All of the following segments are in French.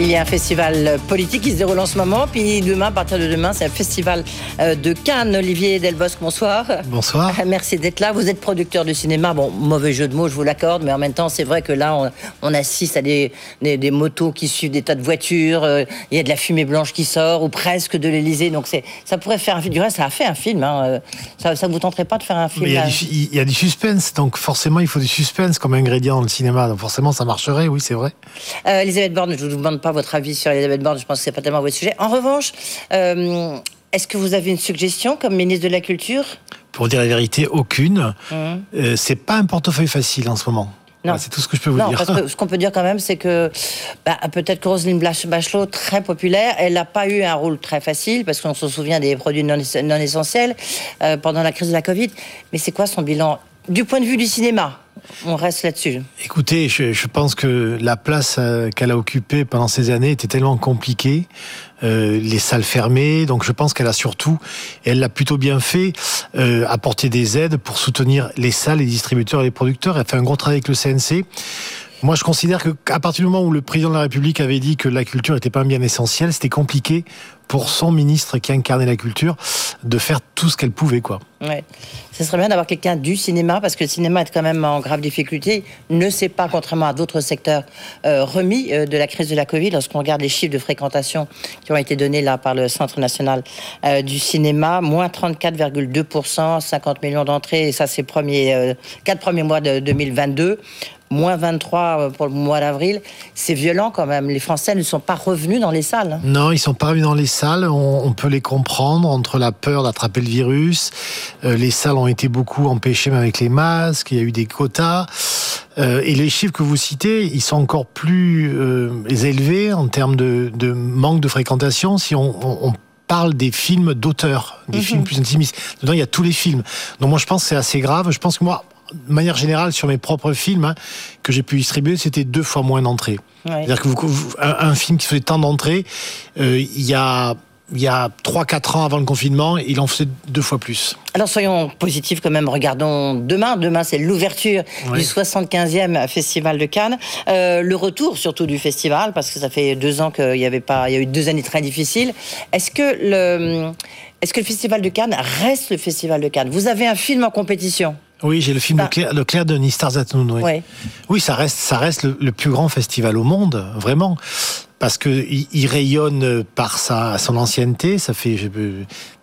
Il y a un festival politique qui se déroule en ce moment. Puis demain, à partir de demain, c'est un festival euh, de Cannes. Olivier Delbosque, bonsoir. Bonsoir. Merci d'être là. Vous êtes producteur de cinéma. Bon, mauvais jeu de mots, je vous l'accorde. Mais en même temps, c'est vrai que là, on, assiste à des, des, motos qui suivent des tas de voitures. Euh, il y a de la fumée blanche qui sort, ou presque de l'Elysée. Donc ça pourrait faire un film. Du reste, ça a fait un film. Hein. Euh, ça ne vous tenterait pas de faire un film il, y a du, suspense. Donc forcément, il faut du suspense comme ingrédient dans le cinéma. Donc forcément, ça marcherait. Oui, c'est vrai. Elisabeth Borne, je ne vous demande pas votre avis sur Elisabeth Borne, je pense que c'est pas tellement votre sujet. En revanche, euh, est-ce que vous avez une suggestion comme ministre de la Culture? Pour dire la vérité, aucune. Mmh. Euh, c'est pas un portefeuille facile en ce moment. Non. c'est tout ce que je peux vous non, dire. Parce que ce qu'on peut dire quand même, c'est que bah, peut-être que Roselyne Bachelot, très populaire, elle n'a pas eu un rôle très facile, parce qu'on se souvient des produits non, essentiels euh, pendant la crise de la Covid. Mais c'est quoi son bilan du point de vue du cinéma on reste là-dessus. Écoutez, je, pense que la place euh, qu'elle a occupée pendant ces années était tellement compliquée, euh, les salles fermées, donc je pense qu'elle a surtout, et elle l'a plutôt bien fait, euh, apporter des aides pour soutenir les salles, les distributeurs et les producteurs. Elle a fait un gros travail avec le CNC. Moi, je considère qu'à partir du moment où le président de la République avait dit que la culture n'était pas un bien essentiel, c'était compliqué pour son ministre qui incarnait la culture de faire tout ce qu'elle pouvait, quoi. Ouais. Ce serait bien d'avoir quelqu'un du cinéma, parce que le cinéma est quand même en grave difficulté, ne s'est pas, contrairement à d'autres secteurs, euh, remis euh, de la crise de la Covid. Lorsqu'on regarde les chiffres de fréquentation qui ont été donnés là par le Centre national euh, du cinéma, moins 34,2%, 50 millions d'entrées, et ça c'est premiers, quatre premiers mois de 2022 moins 23 euh, pour le mois d'avril. C'est violent quand même. Les Français ne sont pas revenus dans les salles. Non, ils sont pas revenus dans les salles. On, peut les comprendre entre la peur d'attraper le virus. Euh, les salles ont été beaucoup empêchées même avec les masques. Il y a eu des quotas. Euh, et les chiffres que vous citez, ils sont encore plus élevés en termes de, manque de fréquentation. Si on, parle des films d'auteurs, des mhm. films plus intimistes. Dedans, il y a tous les films. Donc moi, je pense que c'est assez grave. Je pense que moi, de manière générale, sur mes propres films hein, que j'ai pu distribuer, c'était deux fois moins d'entrées. C'est-à-dire que un, film qui faisait tant d'entrées, euh, il y a il y a 3-4 ans avant le confinement, il en faisait deux fois plus. Alors soyons positifs quand même, regardons demain. Demain, c'est l'ouverture du 75e Festival de Cannes. Euh, le retour surtout du festival, parce que ça fait deux ans qu'il y avait pas, il y a eu deux années très difficiles. Est-ce que le, est-ce que le Festival de Cannes reste le Festival de Cannes? Vous avez un film en compétition? Oui, j'ai le film de, Claire, de at Noon. Oui. oui, ça reste, ça reste le, plus grand festival au monde, vraiment. Parce que il, rayonne par sa, son ancienneté, ça fait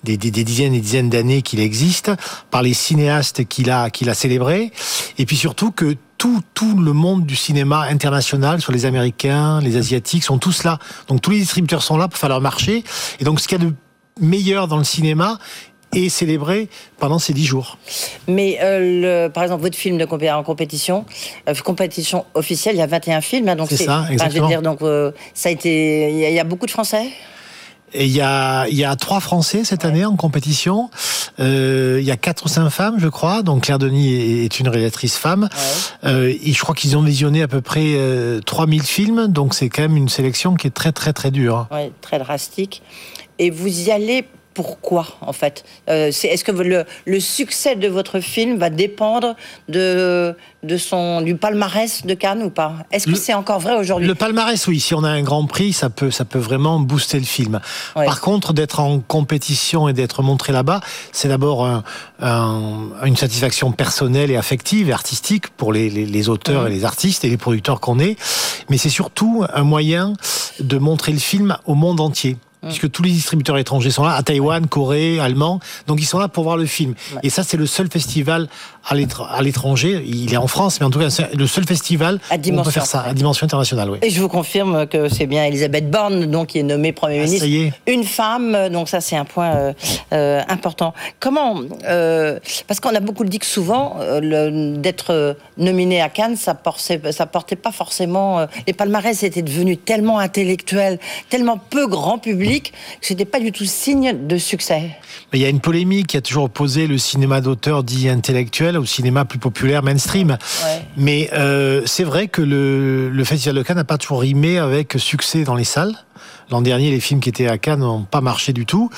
des, des, dizaines et dizaines d'années qu'il existe, par les cinéastes qu'il a, qu'il a célébrés, et puis surtout que tout, tout le monde du cinéma international, sur les Américains, les Asiatiques, sont tous là. Donc tous les distributeurs sont là pour faire leur marché. Et donc ce qu'il y a de meilleur dans le cinéma, et célébré pendant ces dix jours. Mais euh, le, par exemple, votre film de en compétition, euh, compétition officielle, il y a 21 films. Hein, donc c'est ça, exactement. dire, donc, euh, ça a été, il y, a beaucoup de Français? Et il y a, il y a trois Français cette année en compétition. il y a quatre ou cinq femmes, je crois. Donc Claire Denis est une réalisatrice femme. et je crois qu'ils ont visionné à peu près 3000 films. Donc c'est quand même une sélection qui est très très très dure. Oui, très drastique. Et vous y allez pourquoi en fait euh, Est-ce que le, le, succès de votre film va dépendre de, de son, du palmarès de Cannes ou pas? Est-ce que c'est encore vrai aujourd'hui? Le palmarès, oui. Si on a un grand prix, ça peut, ça peut vraiment booster le film. Par contre, d'être en compétition et d'être montré là-bas, c'est d'abord une satisfaction personnelle et affective et artistique pour les, les, auteurs et les artistes et les producteurs qu'on est. Mais c'est surtout un moyen de montrer le film au monde entier. Mm. puisque tous les distributeurs étrangers sont là, à Taïwan, Corée, Allemand, donc ils sont là pour voir le film. Et ça, c'est le seul festival à l'étranger, il est en France, mais en tout cas, c'est le seul festival à où on peut faire ça, à dimension internationale. Oui. Et je vous confirme que c'est bien Elisabeth Borne, donc, qui est nommée Premier ah, ministre. Une femme, donc ça, c'est un point euh, euh, important. Comment euh, Parce qu'on a beaucoup dit que souvent, d'être nominé à Cannes, ça portait, ça portait pas forcément... les palmarès étaient devenus tellement intellectuels, tellement peu grand public, que ce n'était pas du tout signe de succès. Il y a une polémique qui a toujours opposé le cinéma d'auteur dit intellectuel au cinéma plus populaire mainstream. Mais euh, c'est vrai que le, le Festival de Cannes n'a pas toujours rimé avec succès dans les salles. L'an dernier, les films qui étaient à Cannes n'ont pas marché du tout.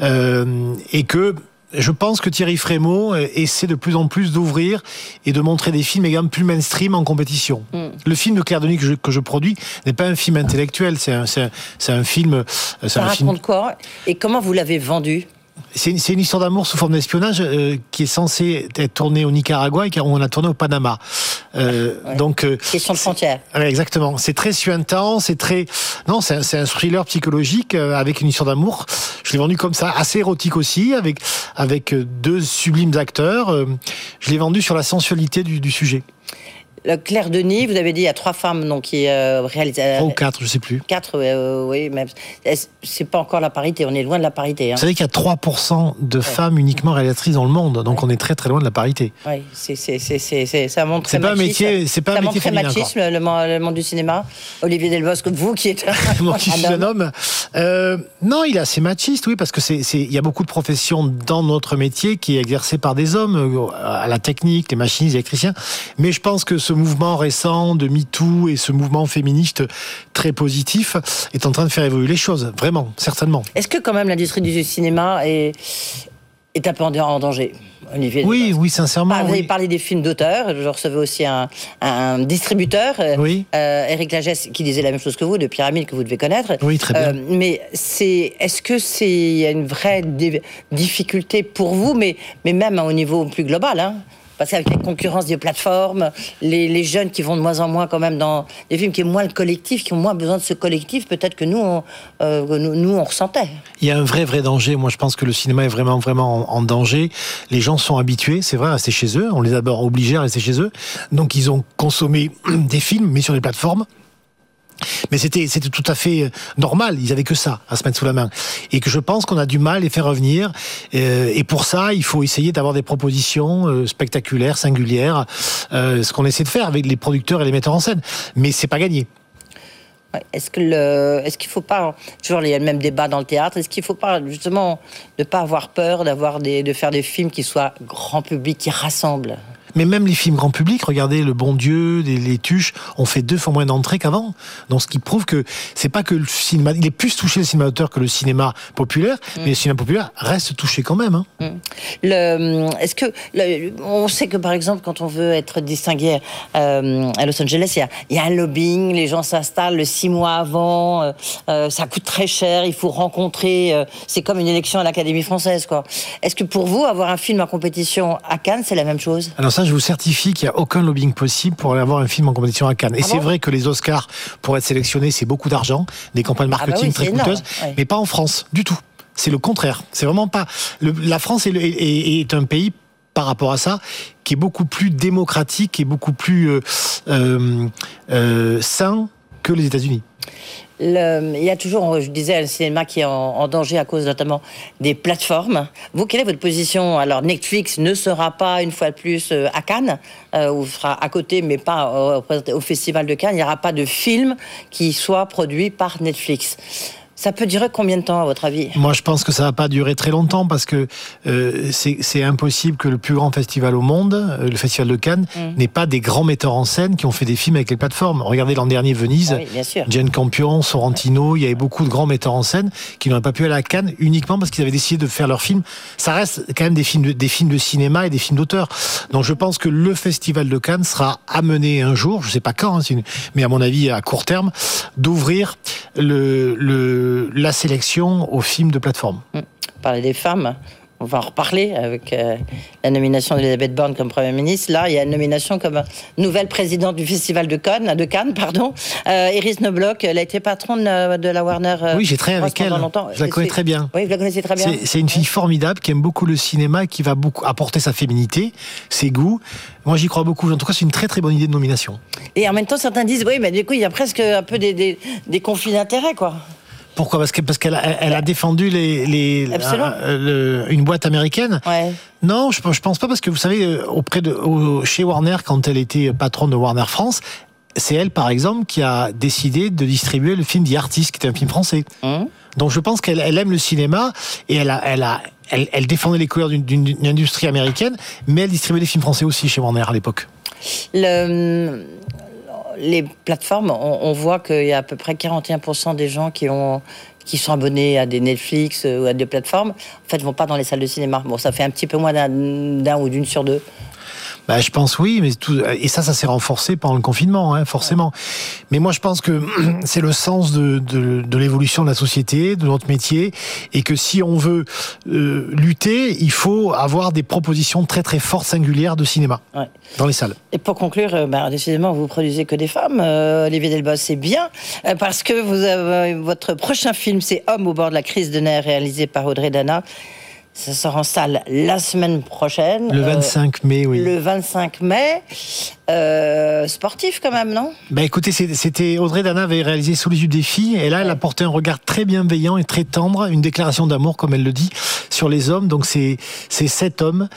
Euh, et que je pense que Thierry Frémaux euh, essaie de plus en plus d'ouvrir et de montrer des films également plus mainstream en compétition. Mm. Le film de Claire Denis que je, que je produis n'est pas un film intellectuel, c'est un, film. euh, Ça un film raconte quoi? Et comment vous l'avez vendu? C'est une, histoire d'amour sous forme d'espionnage euh, qui est censée être tournée au Nicaragua et qu'on a tourné au Panama. Euh, Ouais. Donc, euh, Question de frontière. Ouais, exactement. C'est très suintant, c'est très. Non, c'est un, c'est un thriller psychologique euh, avec une histoire d'amour. Je l'ai vendu comme ça, assez érotique aussi, avec avec euh, deux sublimes acteurs. Euh, Je l'ai vendu sur la sensualité du, du sujet. Claire Denis, vous avez dit il y a trois femmes donc qui euh, réalisent. Trois ou quatre, je sais plus. Quatre, euh, oui, mais c'est pas encore la parité. On est loin de la parité. Hein. Vous savez qu'il y a 3% de femmes uniquement réalisatrices dans le monde, donc on est très très loin de la parité. Oui, ça montre C'est pas un métier, c'est pas ça un montre métier très féminin. machisme, le, monde- le monde du cinéma. Olivier Delbosque, vous qui êtes un, Moi qui suis un homme. Euh, non, il est assez machiste, oui, parce que c'est, il y a beaucoup de professions dans notre métier qui est exercée par des hommes, à la technique, les machinistes, les électriciens. Mais je pense que ce mouvement récent de MeToo et ce mouvement féministe très positif est en train de faire évoluer les choses, vraiment, certainement. Est-ce que quand même l'industrie du cinéma est, est un peu en, danger, Olivier Oui, oui, sincèrement. Ah, vous avez oui. parlé des films d'auteur. Je recevais aussi un, un distributeur, euh, Oui. euh, Eric Lagesse, qui disait la même chose que vous, de Pyramide, que vous devez connaître. Oui, très bien. Euh, mais c'est, est-ce que c'est il y a une vraie difficulté pour vous, mais, mais même au niveau plus global hein? Parce qu'avec la concurrence des plateformes, les, jeunes qui vont de moins en moins quand même dans des films qui ont moins le collectif, qui ont moins besoin de ce collectif, peut-être que nous, on, euh, nous, on ressentait. Il y a un vrai, vrai danger. Moi, je pense que le cinéma est vraiment, vraiment en, danger. Les gens sont habitués, c'est vrai, à rester chez eux. On les a d'abord obligés à rester chez eux. Donc, ils ont consommé des films, mais sur des plateformes. Mais c'était, c'était tout à fait euh, normal. Ils avaient que ça à se mettre sous la main. Et que je pense qu'on a du mal à les faire revenir. Euh, et pour ça, il faut essayer d'avoir des propositions euh, spectaculaires, singulières. ce qu'on essaie de faire avec les producteurs et les metteurs en scène. Mais c'est pas gagné. Est-ce que le, est-ce qu'il faut pas toujours il y a le même débat dans le théâtre Est-ce qu'il faut pas justement ne pas avoir peur d'avoir de faire des films qui soient grand public, qui rassemblent? Mais même les films grand public, regardez Le Bon Dieu, les, les Tuches, ont fait deux fois moins d'entrées qu'avant. Donc ce qui prouve que c'est pas que le cinéma, il est plus touché le cinéma d'auteur que le cinéma populaire, mais le cinéma populaire reste touché quand même. Hein. Le, est-ce que le- on sait que par exemple quand on veut être distingué euh, à Los Angeles, il y, a, il y a un lobbying, les gens s'installent le six mois avant, euh, euh, ça coûte très cher, il faut rencontrer, euh, c'est comme une élection à l'Académie française quoi. Est-ce que pour vous avoir un film en compétition à Cannes, c'est la même chose? Alors ça, je vous certifie qu'il n'y a aucun lobbying possible pour aller avoir un film en compétition à Cannes. Et Ah c'est bon vrai que les Oscars, pour être sélectionnés, c'est beaucoup d'argent, des campagnes Ah bah marketing oui, très énorme, coûteuses, ouais. mais pas en France, du tout. C'est le contraire. C'est vraiment pas. le- la France est, le- est- est- est un pays par rapport à ça, qui est beaucoup plus démocratique et beaucoup plus euh, euh, euh, sain que les États-Unis. Il y a toujours, je disais, un cinéma qui est en, danger à cause notamment des plateformes. Vous, quelle est votre position? Alors, Netflix ne sera pas une fois de plus euh, à Cannes, euh, ou sera à côté, mais pas au Festival de Cannes. Il n'y aura pas de film qui soit produit par Netflix. Ça peut durer combien de temps, à votre avis? Moi, je pense que ça va pas durer très longtemps parce que euh, c'est impossible que le plus grand festival au monde, euh, le Festival de Cannes, Mm. n'ait pas des grands metteurs en scène qui ont fait des films avec les plateformes. Regardez l'an dernier Venise, Ah Oui. Jane Campion, Sorrentino, il y avait beaucoup de grands metteurs en scène qui n'auraient pas pu aller à Cannes uniquement parce qu'ils avaient décidé de faire leurs films. Ça reste quand même des films de, des films de cinéma et des films d'auteur. Donc je pense que le Festival de Cannes sera amené un jour, je sais pas quand, hein, une- mais à mon avis à court terme, d'ouvrir le, le, la sélection aux films de plateforme. Parler des femmes. On va en reparler avec euh, la nomination d'Elisabeth Borne comme Première ministre. Là, il y a une nomination comme nouvelle présidente du Festival de Cannes, de Cannes pardon. Euh, Iris Knobloch, elle a été patronne euh, de la Warner. Oui, j'ai travaillé avec elle. longtemps. Je la connais très bien. Oui, vous la connaissez très bien. C'est une fille formidable qui aime beaucoup le cinéma et qui va beaucoup apporter sa féminité, ses goûts. Moi, j'y crois beaucoup. En tout cas, c'est une très très bonne idée de nomination. Et en même temps, certains disent, oui, mais du coup, il y a presque un peu des, des, des conflits d'intérêts, quoi. Pourquoi? Parce que parce qu'elle a, elle a défendu les, euh, le- une boîte américaine. Ouais. Non, je, je pense pas parce que vous savez euh, auprès de au- chez Warner quand elle était patronne de Warner France. C'est elle, par exemple, qui a décidé de distribuer le film The Artist, qui est un film français. Hum. Donc je pense qu'elle elle aime le cinéma et elle a, elle a, elle, elle défendait les couleurs d'une- industrie américaine, mais elle distribuait des films français aussi chez Warner à l'époque. Le, les plateformes, on, voit qu'il y a à peu près 41% des gens qui qui sont abonnés à des Netflix ou à des plateformes, en fait, vont pas dans les salles de cinéma. Bon, ça fait un petit peu moins d'un ou d'une sur deux. Bah, je pense oui, mais tout, et ça, ça s'est renforcé pendant le confinement, hein, forcément. Mais moi, je pense que c'est le sens de, de, de l'évolution de la société, de notre métier, et que si on veut euh, lutter, il faut avoir des propositions très très fortes, singulières de cinéma ouais. dans les salles. Et pour conclure, euh, bah, décidément, vous produisez que des femmes. Euh, Olivier Delbos, c'est bien, parce que vous avez, votre prochain film, c'est Homme au bord de la crise de nerfs, réalisé par Audrey Dana. Ça sort en salle la semaine prochaine. Le 25 mai, oui. Le 25 mai. Euh, sportif quand même, non? Bah écoutez, c'était Audrey Dana avait réalisé Sous les yeux des filles, et là, elle a porté un regard très bienveillant et très tendre, une déclaration d'amour, comme elle le dit, sur les hommes. Donc c'est sept hommes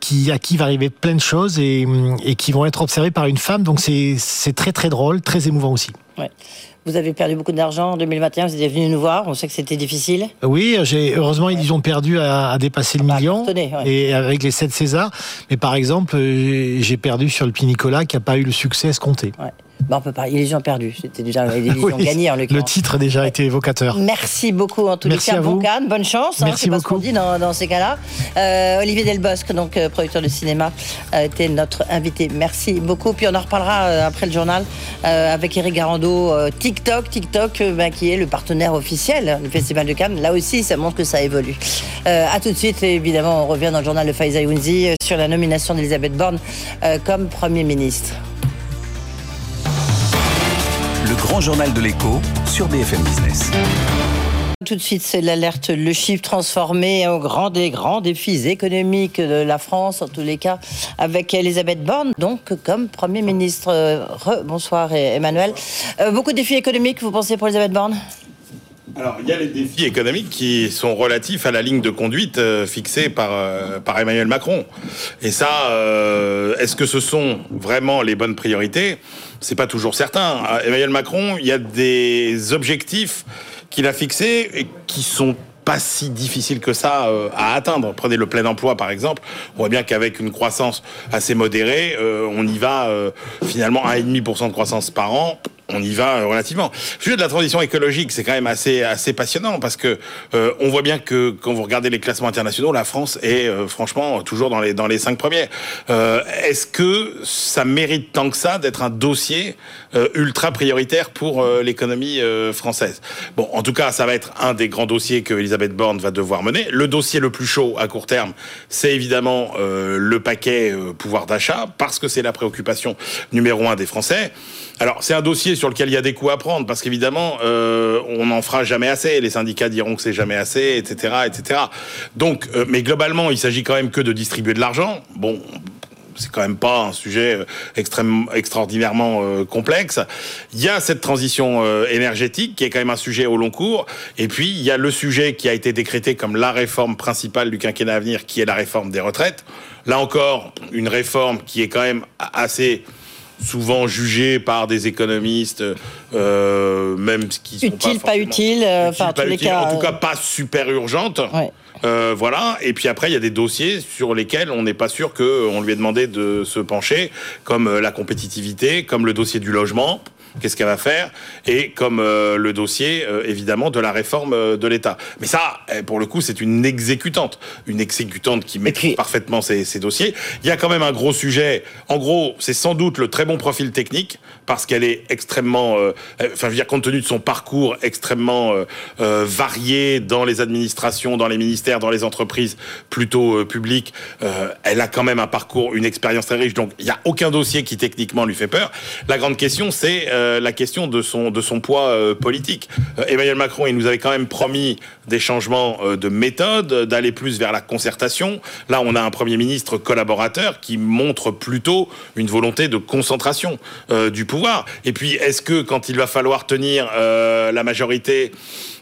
qui à qui va arriver plein de choses et, et qui vont être observés par une femme. Donc c'est c'est très très drôle, très émouvant aussi. Ouais. Vous avez perdu beaucoup d'argent en 2021, vous êtes venu nous voir, on sait que c'était difficile. Oui, j'ai heureusement ils ont perdu à, à dépasser le million ouais. et avec les 7 Césars. Mais par exemple, j'ai perdu sur le Petit Nicolas qui n'a pas eu le succès escompté. Ouais. Bon, on peut pas. Illusion perdue. C'était déjà l'illusion oui, gagnée en Le titre a déjà été évocateur. Merci beaucoup en tous Merci les cas. À vous. Bon Cannes, bonne chance. Merci hein, beaucoup. ce qu'on dit dans, dans ces cas-là. Euh, Olivier Delbosque, donc euh, producteur de cinéma, a été notre invité. Merci beaucoup. Puis on en reparlera euh, après le journal euh, avec Eric Garando. euh, TikTok, TikTok, bah, qui est le partenaire officiel du Festival de Cannes. Là aussi, ça montre que ça évolue. À tout de suite. Et évidemment, on revient dans le journal de Faiza Younzi sur la nomination d'Elisabeth Borne comme Premier ministre. Grand journal de l'écho sur BFM Business. Tout de suite, c'est l'alerte, le chiffre transformé au grand des grands défis économiques de la France, en tous les cas, avec Elisabeth Borne, donc comme Premier ministre. Euh, Re, bonsoir Emmanuel. Euh, beaucoup de défis économiques, vous pensez, pour Elisabeth Borne? Alors, il y a les défis économiques qui sont relatifs à la ligne de conduite euh, fixée par, euh, par Emmanuel Macron. Et ça, euh, est-ce que ce sont vraiment les bonnes priorités? C'est pas toujours certain. Emmanuel Macron, il y a des objectifs qu'il a fixés et qui sont pas si difficile que ça euh, à atteindre. Prenez le plein emploi par exemple. On voit bien qu'avec une croissance assez modérée, euh, on y va euh, finalement à 1,5% de croissance par an on y va euh, relativement. Le sujet de la transition écologique, c'est quand même assez assez passionnant parce que euh, on voit bien que quand vous regardez les classements internationaux, la France est euh, franchement toujours dans les dans les cinq premiers. Est-ce que ça mérite tant que ça d'être un dossier ultra prioritaire pour l'économie française? Bon, en tout cas, ça va être un des grands dossiers que Elisabeth Borne va devoir mener. Le dossier le plus chaud à court terme, c'est évidemment le paquet pouvoir d'achat parce que c'est la préoccupation numéro un des Français. Alors, c'est un dossier sur lequel il y a des coups à prendre, parce qu'évidemment, euh, on n'en fera jamais assez. Les syndicats diront que c'est jamais assez, etc., etc. Donc, euh, mais globalement, il s'agit quand même que de distribuer de l'argent. Bon. C'est quand même pas un sujet extrêmement, extraordinairement euh, complexe. Il y a cette transition euh, énergétique qui est quand même un sujet au long cours. Et puis il y a le sujet qui a été décrété comme la réforme principale du quinquennat à venir, qui est la réforme des retraites. Là encore, une réforme qui est quand même assez souvent jugé par des économistes, euh, même qui sont utile, pas, pas utile, euh, utile, enfin, pas tous les utile, cas, en tout cas pas super urgente. Ouais. Euh, voilà. Et puis après, il y a des dossiers sur lesquels on n'est pas sûr qu'on lui ait demandé de se pencher, comme euh, la compétitivité, comme le dossier du logement. Qu'est-ce qu'elle va faire? Et comme euh, le dossier, euh, évidemment, de la réforme euh, de l'État. Mais ça, eh, pour le coup, c'est une exécutante. Une exécutante qui maîtrise parfaitement ses, ses, dossiers. Il y a quand même un gros sujet. En gros, c'est sans doute le très bon profil technique, parce qu'elle est extrêmement... euh, Enfin, je veux dire, compte tenu de son parcours extrêmement varié dans les administrations, dans les ministères, dans les entreprises plutôt publiques, elle a quand même un parcours, une expérience très riche. Donc, il n'y a aucun dossier qui techniquement lui fait peur. La grande question, c'est euh, la question de son, de son poids euh, politique. Euh, Emmanuel Macron, il nous avait quand même promis des changements de méthode, d'aller plus vers la concertation. Là, on a un Premier ministre collaborateur qui montre plutôt une volonté de concentration du pouvoir. Et puis, est-ce que quand il va falloir tenir la majorité,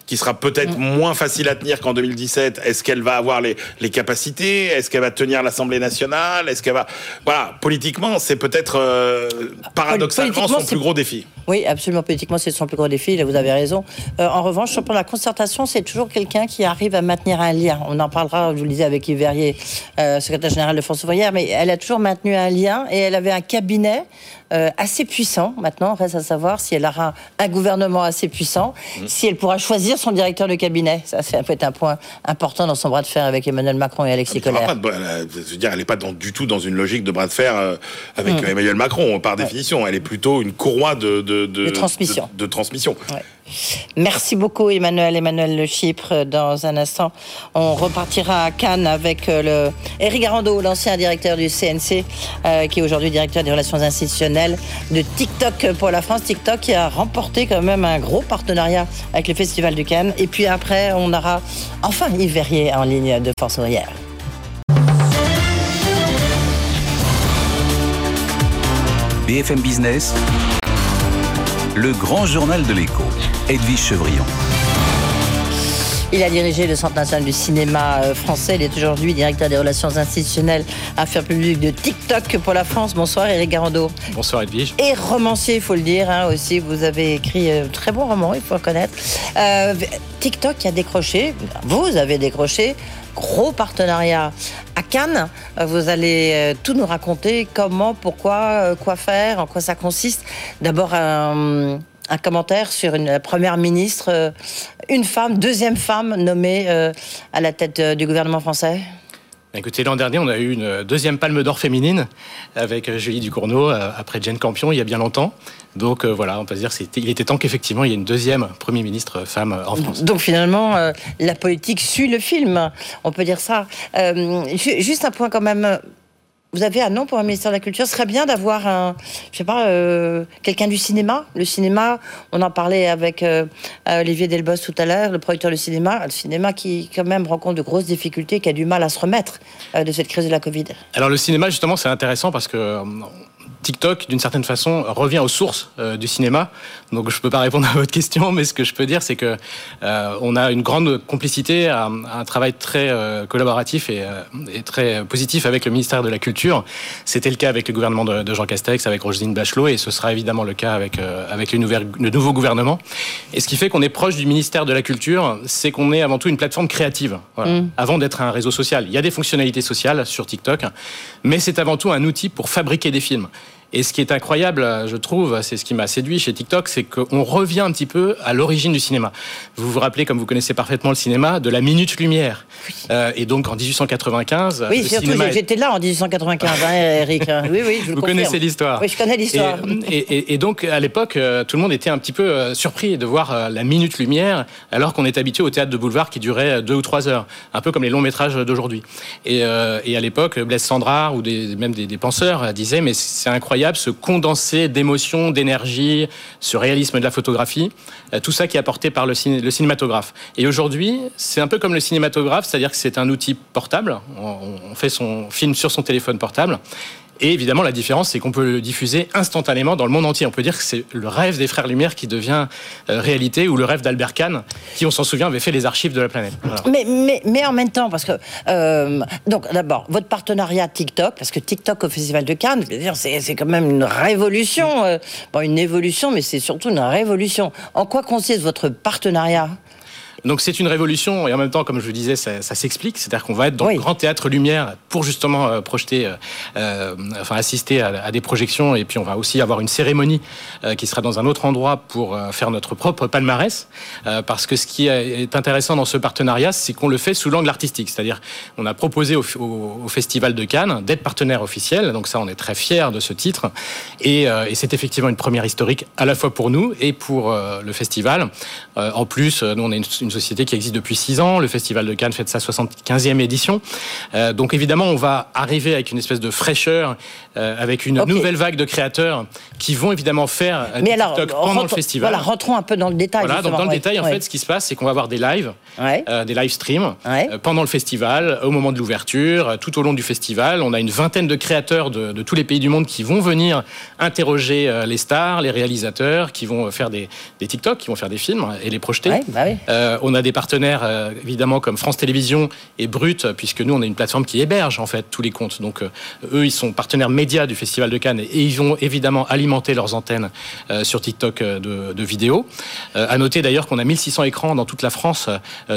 qui sera peut-être moins facile à tenir qu'en 2017. Est-ce qu'elle va avoir les, les capacités? Est-ce qu'elle va tenir l'Assemblée nationale? Est-ce qu'elle va voilà politiquement c'est peut-être euh, paradoxalement son plus gros défi. Oui, absolument. Politiquement, c'est son plus gros défi. Là, vous avez raison. Euh, en revanche, pour la concertation, c'est toujours quelqu'un qui arrive à maintenir un lien. On en parlera, je vous le disais, avec Yves Verrier, euh, secrétaire général de France ouvrière, mais elle a toujours maintenu un lien et elle avait un cabinet euh, assez puissant. Maintenant, reste à savoir si elle aura un gouvernement assez puissant, mmh. si elle pourra choisir son directeur de cabinet. Ça, c'est peut-être un point important dans son bras de fer avec Emmanuel Macron et Alexis Collère. elle n'est pas du tout dans une logique de bras de fer euh, avec hmm. Emmanuel Macron, par définition. Elle est plutôt une courroie de, de, transmission. De, transmission. Merci beaucoup Emmanuel, Emmanuel Le Chypre. Dans un instant, on repartira à Cannes avec euh, le Eric Garando, l'ancien directeur du CNC, euh, qui est aujourd'hui directeur des relations institutionnelles de TikTok pour la France. TikTok qui a remporté quand même un gros partenariat avec le Festival du Cannes. Et puis après, on aura enfin Yves Verrier en ligne de Force ouvrière. BFM Business, le grand journal de l'écho. Edwige Chevrillon. Il a dirigé le Centre national du cinéma euh, français. Il est aujourd'hui directeur des relations institutionnelles, affaires publiques de TikTok pour la France. Bonsoir Eric Garando. Bonsoir Edwige. Et romancier, il faut le dire hein, aussi. Vous avez écrit un euh, très bon roman, il faut le connaître. Euh, TikTok a décroché, vous avez décroché, gros partenariat à Cannes. Vous allez tout nous raconter, comment, pourquoi, quoi faire, en quoi ça consiste. D'abord, un un commentaire sur une première ministre, euh, une femme, deuxième femme nommée euh, à la tête euh, du gouvernement français Écoutez, l'an dernier, on a eu une deuxième palme d'or féminine avec Julie Ducournau, après Jane Campion, il y a bien longtemps. Donc voilà, on peut dire qu'il était temps qu'effectivement il y ait une deuxième Premier ministre femme en France. Donc finalement, la politique suit le film, on peut dire ça. juste un point quand même vous avez un nom pour un ministère de la Culture. Ce serait bien d'avoir je sais pas, euh, quelqu'un du cinéma. Le cinéma, on en parlait avec euh, Olivier Delbos tout à l'heure, le producteur du cinéma. Le cinéma qui, quand même, rencontre de grosses difficultés, qui a du mal à se remettre euh, de cette crise de la Covid. Alors, le cinéma, justement, c'est intéressant parce que TikTok, d'une certaine façon, revient aux sources euh, du cinéma. Donc, je ne peux pas répondre à votre question, mais ce que je peux dire, c'est que euh, on a une grande complicité, un, un travail très euh, collaboratif et, et, très positif avec le ministère de la Culture. C'était le cas avec le gouvernement de, de Jean Castex, avec Roselyne Bachelot, et ce sera évidemment le cas avec avec le, nouvel, le nouveau gouvernement. Et ce qui fait qu'on est proche du ministère de la Culture, c'est qu'on est avant tout une plateforme créative, voilà, mm. avant d'être un réseau social. Il y a des fonctionnalités sociales sur TikTok, mais c'est avant tout un outil pour fabriquer des films. Et ce qui est incroyable, je trouve, c'est ce qui m'a séduit chez TikTok, c'est qu'on revient un petit peu à l'origine du cinéma. Vous vous rappelez, comme vous connaissez parfaitement le cinéma, de la minute lumière. Euh, et donc en 1895. Oui, surtout, j'étais là en 1895, hein, Eric. Oui, oui, je Vous connaissez l'histoire. Oui, je connais l'histoire. Et, et, donc à l'époque, euh, tout le monde était un petit peu euh, surpris de voir la minute lumière, alors qu'on est habitué au théâtre de boulevard qui durait deux ou trois heures, un peu comme les longs métrages d'aujourd'hui. Et, et, à l'époque, Blaise Sandrard ou des, même des, des penseurs disaient, mais c'est incroyable ce condensé d'émotions, d'énergie, ce réalisme de la photographie, euh, tout ça qui est apporté par le, cinématographe. Et aujourd'hui, c'est un peu comme le cinématographe, c'est-à-dire que c'est un outil portable, on fait son film sur son téléphone portable, et évidemment, la différence, c'est qu'on peut le diffuser instantanément dans le monde entier. On peut dire que c'est le rêve des frères Lumière qui devient euh, réalité, ou le rêve d'Albert Kahn, qui, on s'en souvient, avait fait les archives de la planète. Mais, en même temps, parce que, euh, donc d'abord, votre partenariat TikTok, parce que TikTok au Festival de Cannes, c'est quand même une révolution, euh, bon, une évolution, mais c'est surtout une révolution. En quoi consiste votre partenariat? Donc c'est une révolution et en même temps, comme je vous disais, ça, ça s'explique. C'est-à-dire qu'on va être dans le grand théâtre Lumière pour justement euh, projeter, euh, euh, enfin assister à, à, des projections et puis on va aussi avoir une cérémonie euh, qui sera dans un autre endroit pour faire notre propre palmarès. parce que ce qui est intéressant dans ce partenariat, c'est qu'on le fait sous l'angle artistique. C'est-à-dire on a proposé au, au, au Festival de Cannes d'être partenaire officiel. Donc ça, on est très fiers de ce titre. Et, et c'est effectivement une première historique à la fois pour nous et pour le festival. en plus, nous on est une, une société qui existe depuis six ans. Le Festival de Cannes fait sa 75e édition. Euh, donc évidemment, on va arriver avec une espèce de fraîcheur, euh, avec une nouvelle vague de créateurs qui vont évidemment faire euh, Mais alors, TikTok pendant le festival. Voilà, rentrons un peu dans le détail. Voilà, donc dans le détail, en fait, ce qui se passe, c'est qu'on va avoir des lives, euh, des live streams euh, pendant le festival, au moment de l'ouverture, tout au long du festival. On a une vingtaine de créateurs de, de, tous les pays du monde qui vont venir interroger les stars, les réalisateurs, qui vont faire des, des TikTok, qui vont faire des films et les projeter. Bah on a des partenaires évidemment comme France Télévisions et Brut, puisque nous on est une plateforme qui héberge en fait tous les comptes. Donc eux ils sont partenaires médias du Festival de Cannes et ils vont évidemment alimenter leurs antennes sur TikTok de, de vidéos. à noter d'ailleurs qu'on a 1600 écrans dans toute la France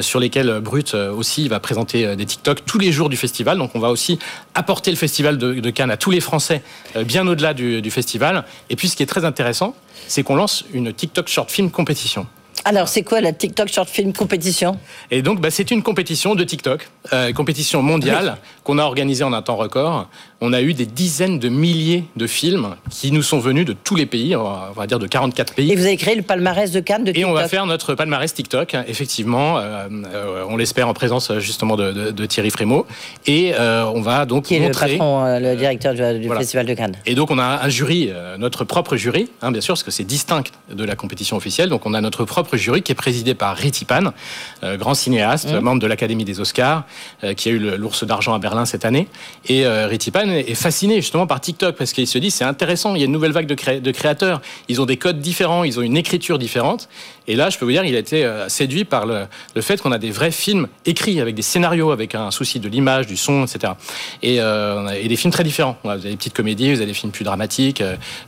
sur lesquels Brut aussi va présenter des TikTok tous les jours du festival. Donc on va aussi apporter le festival de, de Cannes à tous les Français bien au-delà du, du festival. Et puis ce qui est très intéressant, c'est qu'on lance une TikTok Short Film compétition. Alors, c'est quoi la TikTok Short Film Compétition? Et donc, bah, c'est une compétition de TikTok, euh, compétition mondiale qu'on a organisée en un temps record. On a eu des dizaines de milliers de films qui nous sont venus de tous les pays, on va dire de 44 pays. Et vous avez créé le palmarès de Cannes de TikTok Et on va faire notre palmarès TikTok, effectivement. Euh, euh, on l'espère en présence justement de, de, de Thierry Frémaux. Et euh, on va donc Qui est montrer... le patron, euh, le directeur du, du Voilà. Festival de Cannes. Et donc on a un jury, euh, notre propre jury, hein, bien sûr, parce que c'est distinct de la compétition officielle. Donc on a notre propre jury qui est présidé par Riti Pan, euh, grand cinéaste, Mmh. membre de l'Académie des Oscars, euh, qui a eu l'ours d'argent à Berlin cette année. Et euh, Riti Pan est fasciné justement par TikTok parce qu'il se dit c'est intéressant, il y a une nouvelle vague de, cré- de créateurs, ils ont des codes différents, ils ont une écriture différente. Et là, je peux vous dire, il a été euh, séduit par le, fait qu'on a des vrais films écrits avec des scénarios, avec un souci de l'image, du son, etc. Et, euh, et des films très différents. Vous avez des petites comédies, vous avez des films plus dramatiques,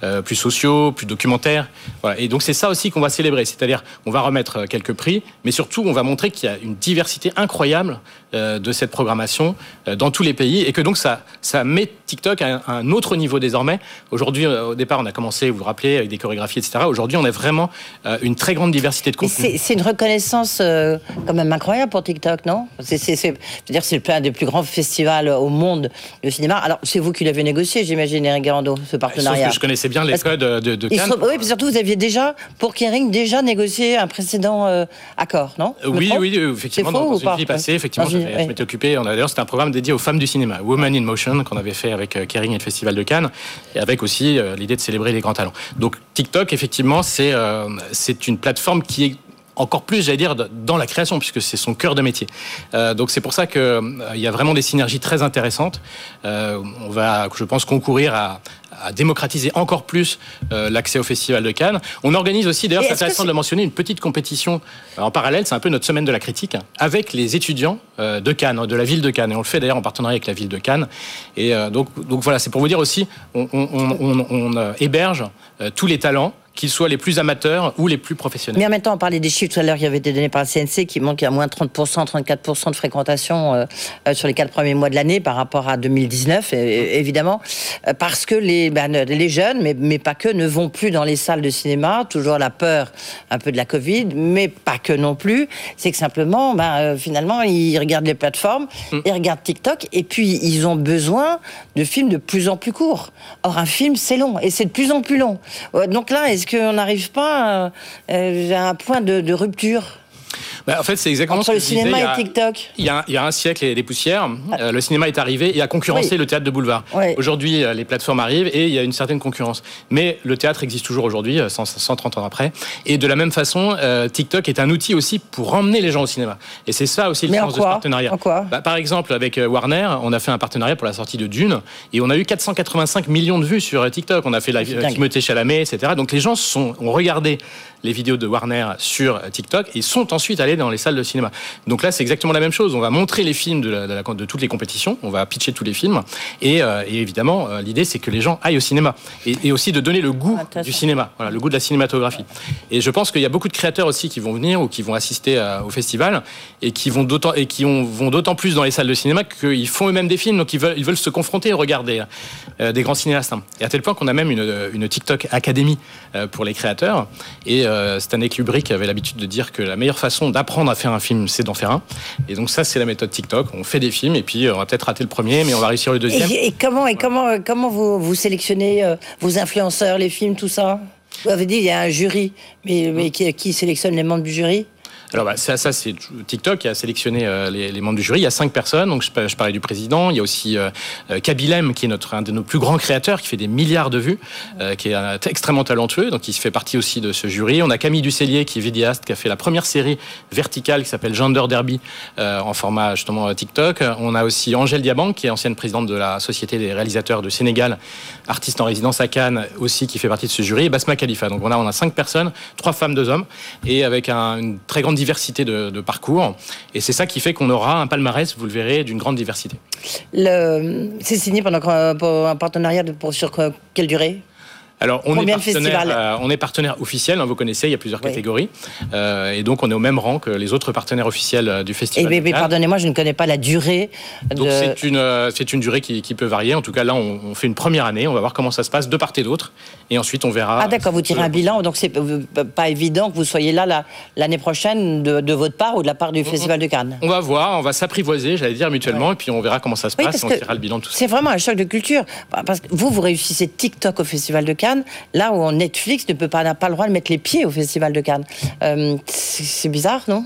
euh, plus sociaux, plus documentaires. Voilà. Et donc c'est ça aussi qu'on va célébrer. C'est-à-dire, on va remettre quelques prix, mais surtout, on va montrer qu'il y a une diversité incroyable de cette programmation euh, dans tous les pays et que donc ça, ça met TikTok à un, autre niveau désormais. Aujourd'hui, euh, au départ, on a commencé, vous vous rappelez, avec des chorégraphies, etc. Aujourd'hui, on a vraiment euh, une très grande diversité de contenus. c'est une reconnaissance euh, quand même incroyable pour TikTok, non? C'est c'est- c'est- je veux dire, c'est un des plus grands festivals au monde de cinéma. Alors, c'est vous qui l'avez négocié, j'imagine, Eric Garando, ce Sauf partenariat. que je connaissais bien les Parce codes de, de Cannes. Oui, puis surtout, vous aviez déjà, pour Kering, déjà négocié un précédent euh, accord, non? Oui, oui, euh, effectivement, C'est faux dans, dans une vie passée, effectivement, Je m'étais occupé. D'ailleurs, c'était un programme dédié aux femmes du cinéma, Women in Motion, qu'on avait fait avec euh, Kering et le Festival de Cannes, et avec aussi euh, l'idée de célébrer les grands talents. Donc TikTok, effectivement, c'est euh, c'est une plateforme qui est encore plus, j'allais dire, dans la création, puisque c'est son cœur de métier. Euh, donc c'est pour ça qu'il il y a vraiment des synergies très intéressantes. Euh, on va, je pense, concourir à, à démocratiser encore plus euh, l'accès au Festival de Cannes. On organise aussi, d'ailleurs, c'est intéressant de le mentionner, une petite compétition euh, en parallèle, c'est un peu notre semaine de la critique, avec les étudiants euh, de Cannes, de la ville de Cannes. Et on le fait d'ailleurs en partenariat avec la ville de Cannes. Et euh, donc, donc voilà, c'est pour vous dire aussi, on, on- on- on- on, euh, héberge euh, tous les talents, qu'ils soient les plus amateurs ou les plus professionnels. Mais en même temps, on parlait des chiffres tout à l'heure qui avaient été donnés par le CNC, qui montrent qu'il y a moins 30%, 34% de fréquentation euh, euh, sur les quatre premiers mois de l'année par rapport à 2019, et- et- évidemment, euh, parce que les, ben, les jeunes, mais, mais pas que, ne vont plus dans les salles de cinéma, toujours la peur un peu de la Covid, mais pas que non plus. C'est que simplement, ben, euh, finalement, ils regardent les plateformes, ils regardent TikTok, et puis ils ont besoin de films de plus en plus courts. Or, un film, c'est long, et c'est de plus en plus long. Donc là, est-ce qu'on n'arrive pas euh, euh, à un point de, de rupture Bah, en fait, c'est exactement entre ce le que je disais, cinéma et TikTok Il y, a, il y a un siècle et des poussières, euh, le cinéma est arrivé et a concurrencé Oui. le théâtre de boulevard. Oui. Aujourd'hui, euh, les plateformes arrivent et il y a une certaine concurrence. Mais le théâtre existe toujours aujourd'hui, euh, 100 130 ans après. Et de la même façon, euh, TikTok est un outil aussi pour emmener les gens au cinéma. Et c'est ça aussi le sens de ce partenariat. En quoi Bah, Par exemple, avec euh, Warner, on a fait un partenariat pour la sortie de Dune et on a eu 485 millions de vues sur euh, TikTok. On a fait la euh. Timothée Chalamet, etc. Donc les gens sont, ont regardé les vidéos de Warner sur euh, TikTok et sont ensuite allés dans les salles de cinéma. Donc là, c'est exactement la même chose. On va montrer les films de, la- de la- de toutes les compétitions, on va pitcher tous les films et, euh, et évidemment, euh, l'idée c'est que les gens aillent au cinéma et, et aussi de donner le goût Intéressant. du cinéma, voilà, le goût de la cinématographie. Et je pense qu'il y a beaucoup de créateurs aussi qui vont venir ou qui vont assister à- au festival et qui vont d'autant et qui ont- vont d'autant plus dans les salles de cinéma qu'ils font eux-mêmes des films, donc ils veulent, ils veulent se confronter et regarder euh, des grands cinéastes. Et à tel point qu'on a même une, une TikTok Academy euh, pour les créateurs. Et euh, Stanley Kubrick avait l'habitude de dire que la meilleure façon d'apprendre à faire un film, c'est d'en faire un. Et donc ça, c'est la méthode TikTok. On fait des films et puis euh, on va peut-être rater le premier, mais on va réussir le deuxième. et, et comment, et comment, euh, comment vous, vous sélectionnez euh, vos influenceurs, les films, tout ça? Vous avez dit il y a un jury, mais, mais qui, qui sélectionne les membres du jury? Alors bah, ça, ça c'est TikTok qui a sélectionné euh, les, membres du jury. Il y a cinq personnes. Donc je, je parlais du président. Il y a aussi euh, euh, Kabilem qui est notre un de nos plus grands créateurs, qui fait des milliards de vues, qui est extrêmement talentueux. Donc il fait partie aussi de ce jury. On a Camille Ducellier qui est vidéaste, qui a fait la première série verticale qui s'appelle Gender Derby en format justement TikTok. On a aussi Angèle Diabank qui est ancienne présidente de la Société des réalisateurs de Sénégal, artiste en résidence à Cannes aussi qui fait partie de ce jury. Et Basma Khalifa. Donc on a on a cinq personnes, trois femmes, deux hommes, et avec un- une très grande diversité de, parcours. Et c'est ça qui fait qu'on aura un palmarès, vous le verrez, d'une grande diversité. C'est signé pendant, pour un partenariat pour, sur que- quelle durée? Alors, on est, Combien partenaire, euh, on est partenaire officiel, hein, vous connaissez, il y a plusieurs Oui. catégories. Euh, et donc, on est au même rang que les autres partenaires officiels euh, du Et festival. mais Cannes. pardonnez-moi, je ne connais pas la durée Donc, c'est une, euh, c'est une durée qui, qui peut varier. En tout cas, là, on, on fait une première année, on va voir comment ça se passe de part et d'autre. Et ensuite, on verra. Ah d'accord, vous tirez un bilan, donc c'est pas évident que vous soyez là la- l'année prochaine de, de votre part ou de la part du Festival de Cannes. On va voir, on va s'apprivoiser, j'allais dire mutuellement, et puis on verra comment ça se Oui, passe, et on tirera le bilan de tout ça. C'est vraiment un choc de culture. Parce que vous, vous réussissez TikTok au Festival de Cannes, là où Netflix ne peut pas, n'a pas le droit de mettre les pieds au Festival de Cannes. Euh, c'est bizarre, non?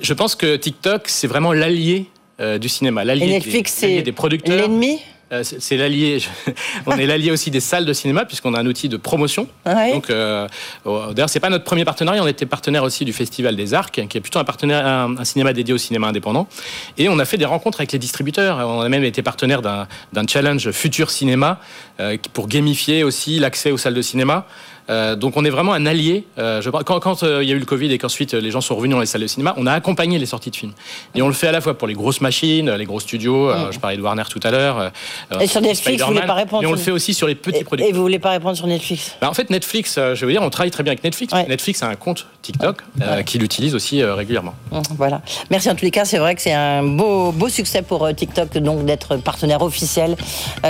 Je pense que TikTok, c'est vraiment l'allié euh, du cinéma, l'allié Et des- Netflix, l'allié c'est des producteurs. l'ennemi? C'est l'allié. on est l'allié aussi des salles de cinéma puisqu'on a un outil de promotion. Ouais. Donc, euh, euh, d'ailleurs, c'est pas notre premier partenariat. On était partenaire aussi du Festival des Arcs, qui est plutôt un partenaire, un, un cinéma dédié au cinéma indépendant. Et on a fait des rencontres avec les distributeurs. On a même été partenaire d'un challenge Futur Cinéma euh, pour gamifier aussi l'accès aux salles de cinéma. Euh, donc on est vraiment un allié. Euh, je, quand quand, euh, il y a eu le Covid et qu'ensuite les gens sont revenus dans les salles de cinéma, on a accompagné les sorties de films. Et on le fait à la fois pour les grosses machines, les gros studios. je parlais de Warner tout à l'heure. Et sur Netflix, vous voulez pas répondre Mais on le fait aussi sur les petits et, et producteurs. vous voulez pas répondre sur Netflix? Bah, en fait, Netflix, je veux dire, on travaille très bien avec Netflix. Ouais. Netflix a un compte TikTok euh, qu'il utilise aussi régulièrement. Voilà. Merci en tous les cas. C'est vrai que c'est un beau, beau succès pour TikTok donc d'être partenaire officiel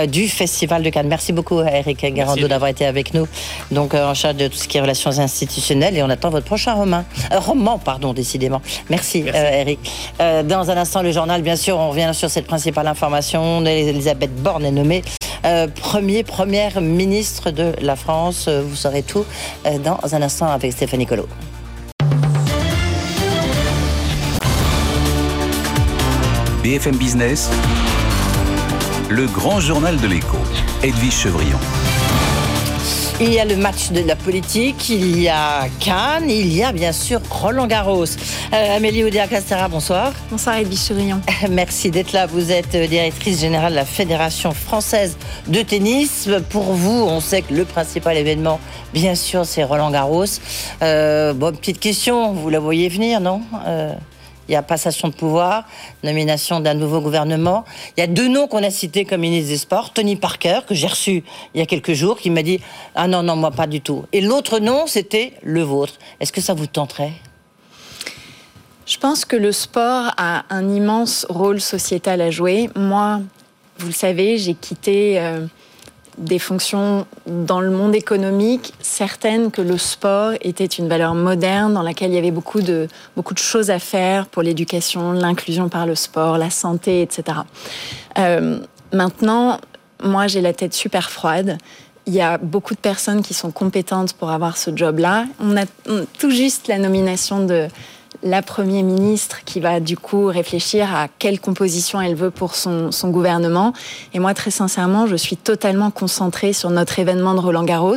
du Festival de Cannes. Merci beaucoup à Eric Garando d'avoir été avec nous, donc en charge de tout ce qui est relations institutionnelles. Et on attend votre prochain roman, Euh, roman, pardon, décidément. Merci, Merci. euh, Eric. Euh, dans un instant, le journal, bien sûr, on revient sur cette principale information. Elisabeth Borne est nommée euh, premier, première ministre de la France. Vous saurez tout euh, dans un instant avec Stéphanie Colo. BFM Business, le grand journal de l'écho, Edwige Chevrillon. Il y a le match de la politique, il y a Cannes, il y a bien sûr Roland Garros. Euh, Amélie Oudéa-Castera, bonsoir. Bonsoir Edwige Chevrillon. Merci d'être là. Vous êtes euh, directrice générale de la Fédération française de tennis. Pour vous, on sait que le principal événement, bien sûr, c'est Roland Garros. Euh, bon, petite question, vous la voyez venir, non? Euh, il y a passation de pouvoir, nomination d'un nouveau gouvernement. Il y a deux noms qu'on a cités comme ministre des Sports. Tony Parker, que j'ai reçu il y a quelques jours, qui m'a dit Ah non, non, moi pas du tout. Et l'autre nom, c'était le vôtre. Est-ce que ça vous tenterait? Je pense que le sport a un immense rôle sociétal à jouer. Moi, vous le savez, j'ai quitté euh, des fonctions dans le monde économique, certaines que le sport était une valeur moderne dans laquelle il y avait beaucoup de, beaucoup de choses à faire pour l'éducation, l'inclusion par le sport, la santé, etc. Euh, maintenant, moi, j'ai la tête super froide. Il y a beaucoup de personnes qui sont compétentes pour avoir ce job-là. On a tout juste la nomination de la Premier ministre qui va du coup réfléchir à quelle composition elle veut pour son, gouvernement. Et moi, très sincèrement, je suis totalement concentrée sur notre événement de Roland Garros.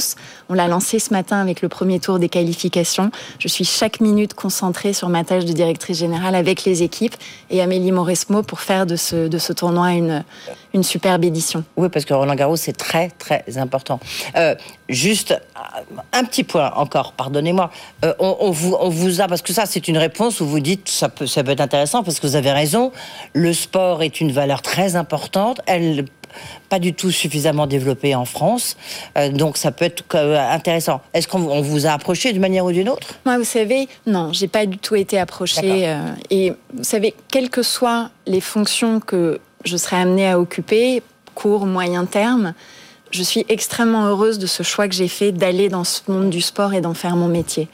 On l'a lancé ce matin avec le premier tour des qualifications. Je suis chaque minute concentrée sur ma tâche de directrice générale avec les équipes et Amélie Mauresmo pour faire de ce tournoi une, une superbe édition. Oui, parce que Roland Garros, c'est très, très important. Euh, juste un petit point encore, pardonnez-moi. Euh, on, on vous, on vous a, parce que ça, c'est une réponse où vous dites ça peut, ça peut être intéressant, parce que vous avez raison. Le sport est une valeur très importante. Elle pas du tout suffisamment développée en France, Euh, donc ça peut être intéressant. Est-ce qu'on on vous a approché d'une manière ou d'une autre? Moi, vous savez, non, j'ai pas du tout été approchée. euh, et vous savez, quelles que soient les fonctions que je serai amenée à occuper, court, moyen terme, je suis extrêmement heureuse de ce choix que j'ai fait d'aller dans ce monde du sport et d'en faire mon métier.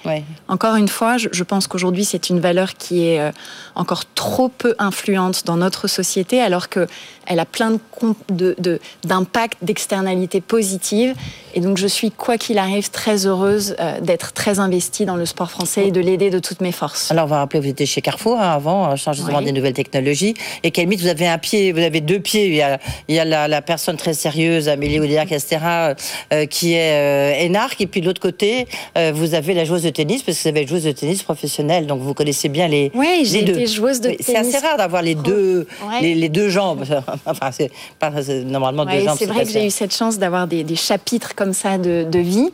Encore une fois, je, je pense qu'aujourd'hui, c'est une valeur qui est euh, encore trop peu influente dans notre société, alors que elle a plein de com- de- de- d'impacts, d'externalités positives. Et donc, je suis, quoi qu'il arrive, très heureuse euh, d'être très investie dans le sport français et de l'aider de toutes mes forces. Alors, on va rappeler, vous étiez chez Carrefour hein, avant, en charge justement Oui. des nouvelles technologies. Et Kelmit, vous avez un pied, vous avez deux pieds. Il y a, il y a la, la personne très sérieuse, Amélie Oudéa-Castera, euh, qui est euh, énarque. Et puis de l'autre côté, euh, vous avez la joueuse de tennis, parce que vous avez une joueuse de tennis professionnelle. Donc, vous connaissez bien les, Oui, j'ai les deux. été joueuse de Oui, C'est tennis. assez rare d'avoir les deux, Ouais. les, les deux jambes. enfin, c'est pas c'est- normalement deux Ouais, jambes. c'est vrai que j'ai eu cette chance d'avoir des, des chapitres comme ça de, de vie.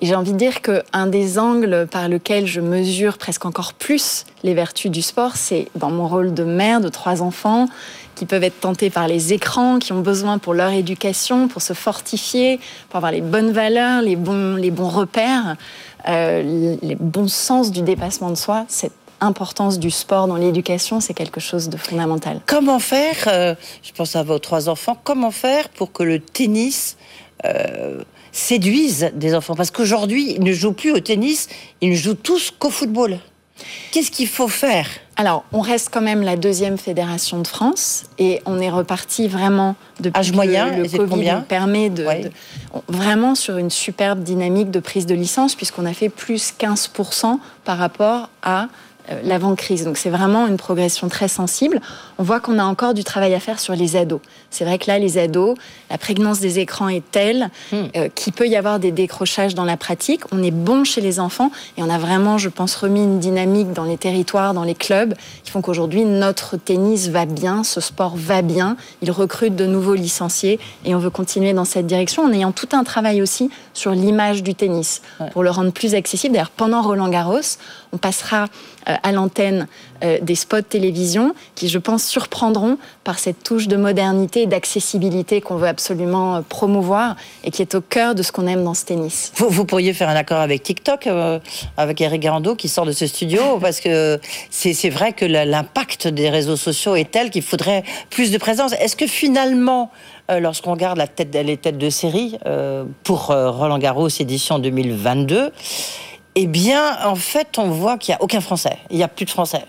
Et j'ai envie de dire qu'un des angles par lequel je mesure presque encore plus les vertus du sport, c'est dans mon rôle de mère de trois enfants qui peuvent être tentés par les écrans, qui ont besoin pour leur éducation, pour se fortifier, pour avoir les bonnes valeurs, les bons, les bons repères, euh, les bons sens du dépassement de soi. Cette importance du sport dans l'éducation, c'est quelque chose de fondamental. Comment faire, euh, je pense à vos trois enfants, comment faire pour que le tennis euh, séduise des enfants? Parce qu'aujourd'hui, ils ne jouent plus au tennis, ils ne jouent tous qu'au football. Qu'est-ce qu'il faut faire? Alors, on reste quand même la deuxième fédération de France et on est reparti vraiment depuis Âge moyen, le, le Covid nous permet de, Ouais. de- vraiment sur une superbe dynamique de prise de licence puisqu'on a fait plus 15% par rapport à l'avant-crise. Donc c'est vraiment une progression très sensible. On voit qu'on a encore du travail à faire sur les ados. C'est vrai que là, les ados, la prégnance des écrans est telle euh, qu'il peut y avoir des décrochages dans la pratique. On est bon chez les enfants et on a vraiment, je pense, remis une dynamique dans les territoires, dans les clubs, qui font qu'aujourd'hui, notre tennis va bien, ce sport va bien. Il recrute de nouveaux licenciés et on veut continuer dans cette direction en ayant tout un travail aussi sur l'image du tennis pour le rendre plus accessible. D'ailleurs, pendant Roland Garros, on passera euh, à l'antenne euh, des spots télévision qui, je pense, surprendront par cette touche de modernité et d'accessibilité qu'on veut absolument euh, promouvoir et qui est au cœur de ce qu'on aime dans ce tennis. vous, vous pourriez faire un accord avec TikTok, euh, avec Eric Garando qui sort de ce studio, parce que c'est vrai que l'impact des réseaux sociaux est tel qu'il faudrait plus de présence. Est-ce que finalement, euh, lorsqu'on regarde la tête, les têtes de série euh, pour euh, Roland Garros édition 2022, eh bien, en fait, on voit qu'il n'y a aucun Français. Il n'y a plus de Français.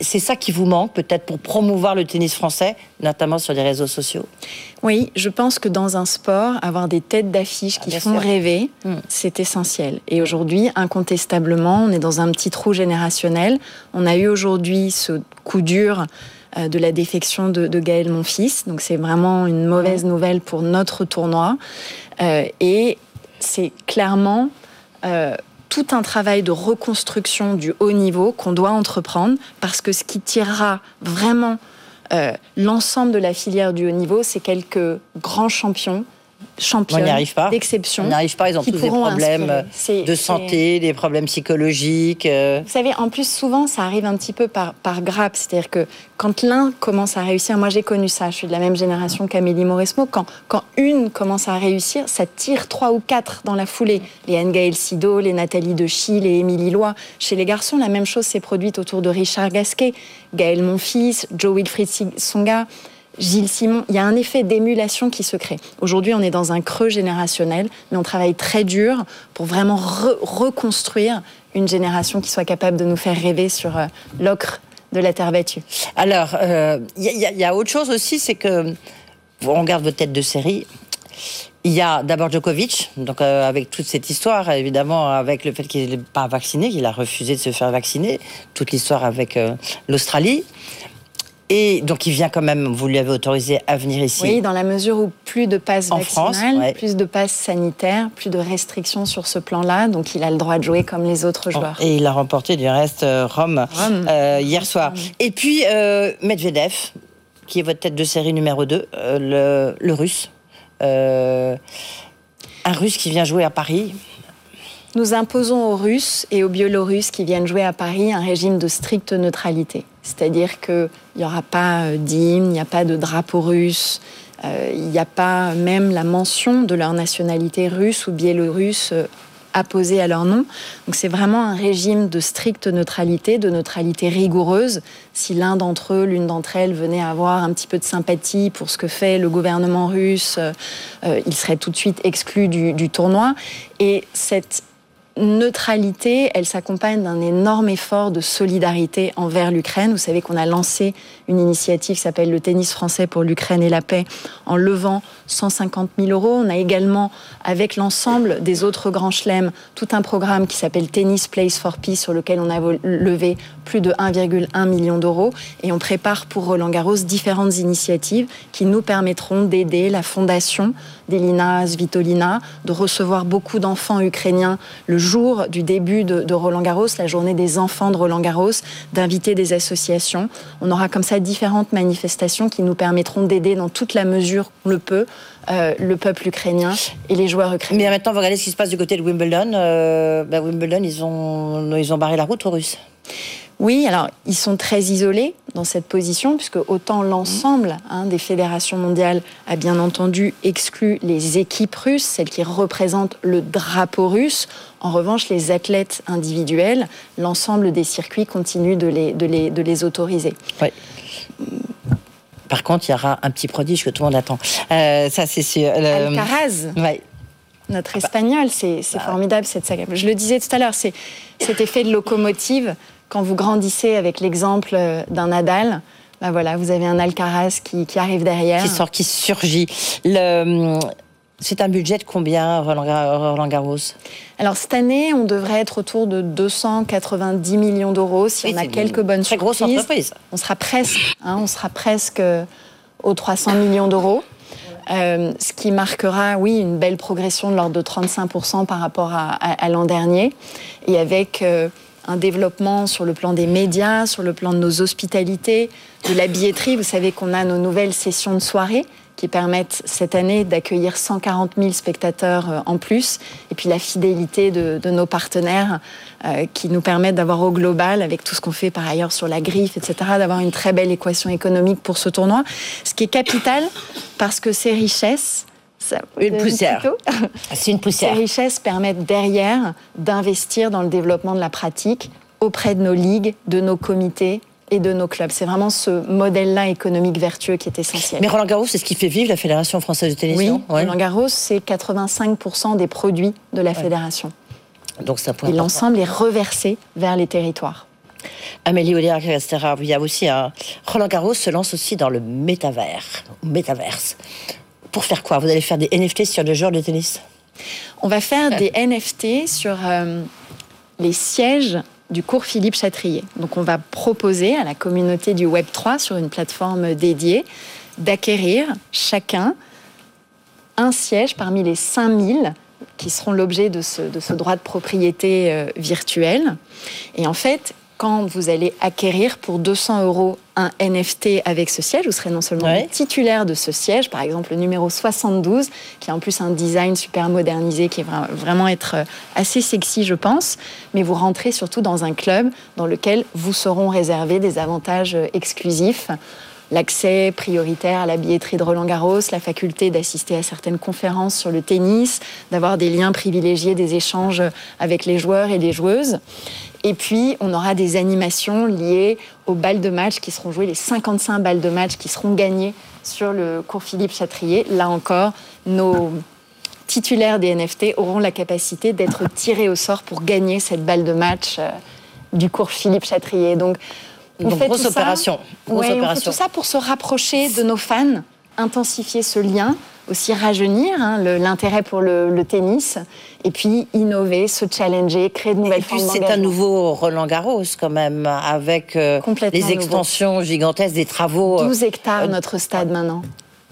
C'est ça qui vous manque, peut-être, pour promouvoir le tennis français, notamment sur les réseaux sociaux? Oui, je pense que dans un sport, avoir des têtes d'affiche qui bien font sûr. rêver, Mm. c'est essentiel. Et aujourd'hui, incontestablement, on est dans un petit trou générationnel. On a eu aujourd'hui ce coup dur euh, de la défection de, de Gaël Monfils. Donc c'est vraiment une mauvaise nouvelle pour notre tournoi. Euh, et c'est clairement euh, tout un travail de reconstruction du haut niveau qu'on doit entreprendre parce que ce qui tirera vraiment euh, l'ensemble de la filière du haut niveau, c'est quelques grands champions, champions On n'y arrive pas. d'exception. On n'y arrive pas, ils ont tous des problèmes. C'est- de santé, des problèmes psychologiques. euh. Vous savez, en plus, souvent, ça arrive un petit peu par, par grappe. C'est-à-dire que quand l'un commence à réussir, moi j'ai connu ça, je suis de la même génération qu'Amélie Mauresmo, quand, quand une commence à réussir, ça tire trois ou quatre dans la foulée. Les Anne-Gaël Sido, les Nathalie Dechy, les Émilie Lois. Chez les garçons, la même chose s'est produite autour de Richard Gasquet, Gaël Monfils, Joe Wilfried Songa. Gilles Simon, il y a un effet d'émulation qui se crée. Aujourd'hui, on est dans un creux générationnel, mais on travaille très dur pour vraiment re- reconstruire une génération qui soit capable de nous faire rêver sur euh, l'ocre de la terre battue. Alors, euh, il y, a- il y a- autre chose aussi, c'est que on regarde vos têtes de série. Il y a d'abord Djokovic, donc euh, avec toute cette histoire, évidemment, avec le fait qu'il n'est pas vacciné, qu'il a refusé de se faire vacciner, toute l'histoire avec euh, l'Australie. Et donc, il vient quand même, vous lui avez autorisé à venir ici. Oui, dans la mesure où plus de passes En vaccinales, France, ouais. plus de passes sanitaires, plus de restrictions sur ce plan-là, donc il a le droit de jouer comme les autres joueurs. Et il a remporté du reste euh, Rome, Rome. euh, hier soir. Et puis euh, Medvedev, qui est votre tête de série numéro 2, le, le russe. Un russe qui vient jouer à Paris. Nous imposons aux Russes et aux Biélorusses qui viennent jouer à Paris un régime de stricte neutralité. C'est-à-dire qu'il n'y aura pas euh, d'hymne, il n'y a pas de drapeau russe, euh, il n'y a pas même la mention de leur nationalité russe ou biélorusse euh, apposée à leur nom. Donc c'est vraiment un régime de stricte neutralité, de neutralité rigoureuse. Si l'un d'entre eux, l'une d'entre elles venait avoir un petit peu de sympathie pour ce que fait le gouvernement russe, euh, il serait tout de suite exclu du, du tournoi. Et cette neutralité, elle s'accompagne d'un énorme effort de solidarité envers l'Ukraine. Vous savez qu'on a lancé une initiative qui s'appelle le tennis français pour l'Ukraine et la paix en levant 150 000 euros. On a également, avec l'ensemble des autres grands chelems, tout un programme qui s'appelle Tennis Place for Peace sur lequel on a levé plus de 1,1 million d'euros. Et on prépare pour Roland Garros différentes initiatives qui nous permettront d'aider la fondation d'Elina Svitolina, de recevoir beaucoup d'enfants ukrainiens le jour du début de, Roland Garros, la journée des enfants de Roland Garros, d'inviter des associations. On aura comme ça différentes manifestations qui nous permettront d'aider dans toute la mesure qu'on le peut euh, le peuple ukrainien et les joueurs ukrainiens. Mais maintenant, vous regardez ce qui se passe du côté de Wimbledon. Euh, bah, Wimbledon, ils ont, ils ont barré la route aux Russes. Oui, alors ils sont très isolés dans cette position, puisque autant l'ensemble hein, des fédérations mondiales a bien entendu exclu les équipes russes, celles qui représentent le drapeau russe. En revanche, les athlètes individuels, l'ensemble des circuits continue de les, de les, de les autoriser. Ouais. Par contre, il y aura un petit prodige que tout le monde attend. Euh, ça, c'est sûr. Le- Alcaraz, Ouais. notre espagnol, c'est c'est formidable cette saga. Je le disais tout à l'heure, c'est cet effet de locomotive. Quand vous grandissez avec l'exemple euh, d'un Nadal, bah voilà, vous avez un Alcaraz qui, qui arrive derrière. Qui sort, qui surgit. Le- C'est un budget de combien, Roland, Gar- Roland Garros? Alors cette année, on devrait être autour de 290 millions d'euros si Oui, on a quelques bonnes très grosse surprises. entreprise. On sera presque, hein, on sera presque euh, aux 300 millions d'euros. Euh, ce qui marquera, oui, une belle progression de l'ordre de 35% par rapport à, à- à l'an dernier. Et avec euh, un développement sur le plan des médias, sur le plan de nos hospitalités, de la billetterie. Vous savez qu'on a nos nouvelles sessions de soirée qui permettent cette année d'accueillir 140 000 spectateurs euh, en plus, et puis la fidélité de, nos partenaires euh, qui nous permettent d'avoir au global, avec tout ce qu'on fait par ailleurs sur la griffe, etc., d'avoir une très belle équation économique pour ce tournoi, ce qui est capital parce que ces richesses... ça- Une euh, poussière. C'est une ces poussière. richesses permettent derrière d'investir dans le développement de la pratique auprès de nos ligues, de nos comités et de nos clubs. C'est vraiment ce modèle-là économique vertueux qui est essentiel. Mais Roland Garros, c'est ce qui fait vivre la Fédération française de tennis, oui, Ouais. Roland Garros, c'est 85% des produits de la fédération. Donc point Et l'ensemble est reversé vers les territoires. Amélie Oléa, etc. Il y a aussi un... Roland Garros se lance aussi dans le métavers, métaverse. Pour faire quoi? Vous allez faire des NFT sur les joueurs de tennis? On va faire des NFT sur euh, les sièges du cours Philippe Chatrier. Donc on va proposer à la communauté du Web 3 sur une plateforme dédiée d'acquérir chacun un siège parmi les 5000 qui seront l'objet de ce, de ce droit de propriété euh, virtuel. Et en fait, quand vous allez acquérir pour 200 euros un NFT avec ce siège, vous serez non seulement Ouais. titulaire de ce siège, par exemple le numéro 72, qui a en plus un design super modernisé, qui va vraiment être euh, assez sexy, je pense, mais vous rentrez surtout dans un club dans lequel vous seront réservés des avantages euh, exclusifs l'accès prioritaire à la billetterie de Roland Garros, la faculté d'assister à certaines conférences sur le tennis, d'avoir des liens privilégiés, des échanges avec les joueurs et les joueuses. Et puis, on aura des animations liées aux balles de match qui seront jouées, les 55 balles de match qui seront gagnées sur le cours Philippe Chatrier. Là encore, nos titulaires des NFT auront la capacité d'être tirés au sort pour gagner cette balle de match euh, du cours Philippe Chatrier. Donc, on Donc, fait grosse tout ça- opération. Grosse Ouais, on fait opération. tout ça pour se rapprocher de nos fans, intensifier ce lien, aussi rajeunir hein, l'intérêt pour le, le tennis, et puis innover, se challenger, créer de Et nouvelles puis formes c'est un nouveau Roland Garros quand même, avec euh, les nouveau. extensions gigantesques, des travaux, euh, 12 hectares euh, notre stade maintenant.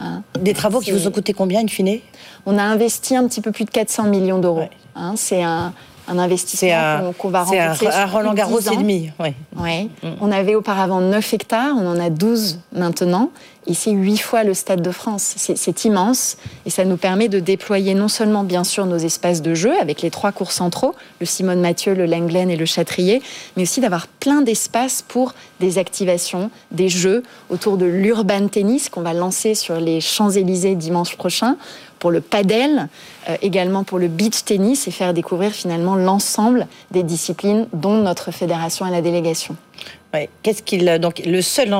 hein. des travaux qui vous ont coûté combien in fine On a investi un petit peu plus de 400 millions d'euros. Ouais. hein. c'est un, un investissement qu'on va rembourser sur plus Roland Garros 10 et demi. Ouais. Ouais. On avait auparavant 9 hectares, on en a 12 maintenant, et c'est 8 fois le Stade de France. C'est c'est immense, et ça nous permet de déployer non seulement, bien sûr, nos espaces de jeu avec les trois cours centraux, le Simone Mathieu, le Langlen et le Châtrier, mais aussi d'avoir plein d'espaces pour des activations, des jeux autour de l'urban tennis qu'on va lancer sur les Champs-Élysées dimanche prochain, pour le padel, euh, également pour le beach tennis et faire découvrir finalement l'ensemble des disciplines dont notre fédération a la délégation. Ouais. Qu'est-ce qu'il donc le seul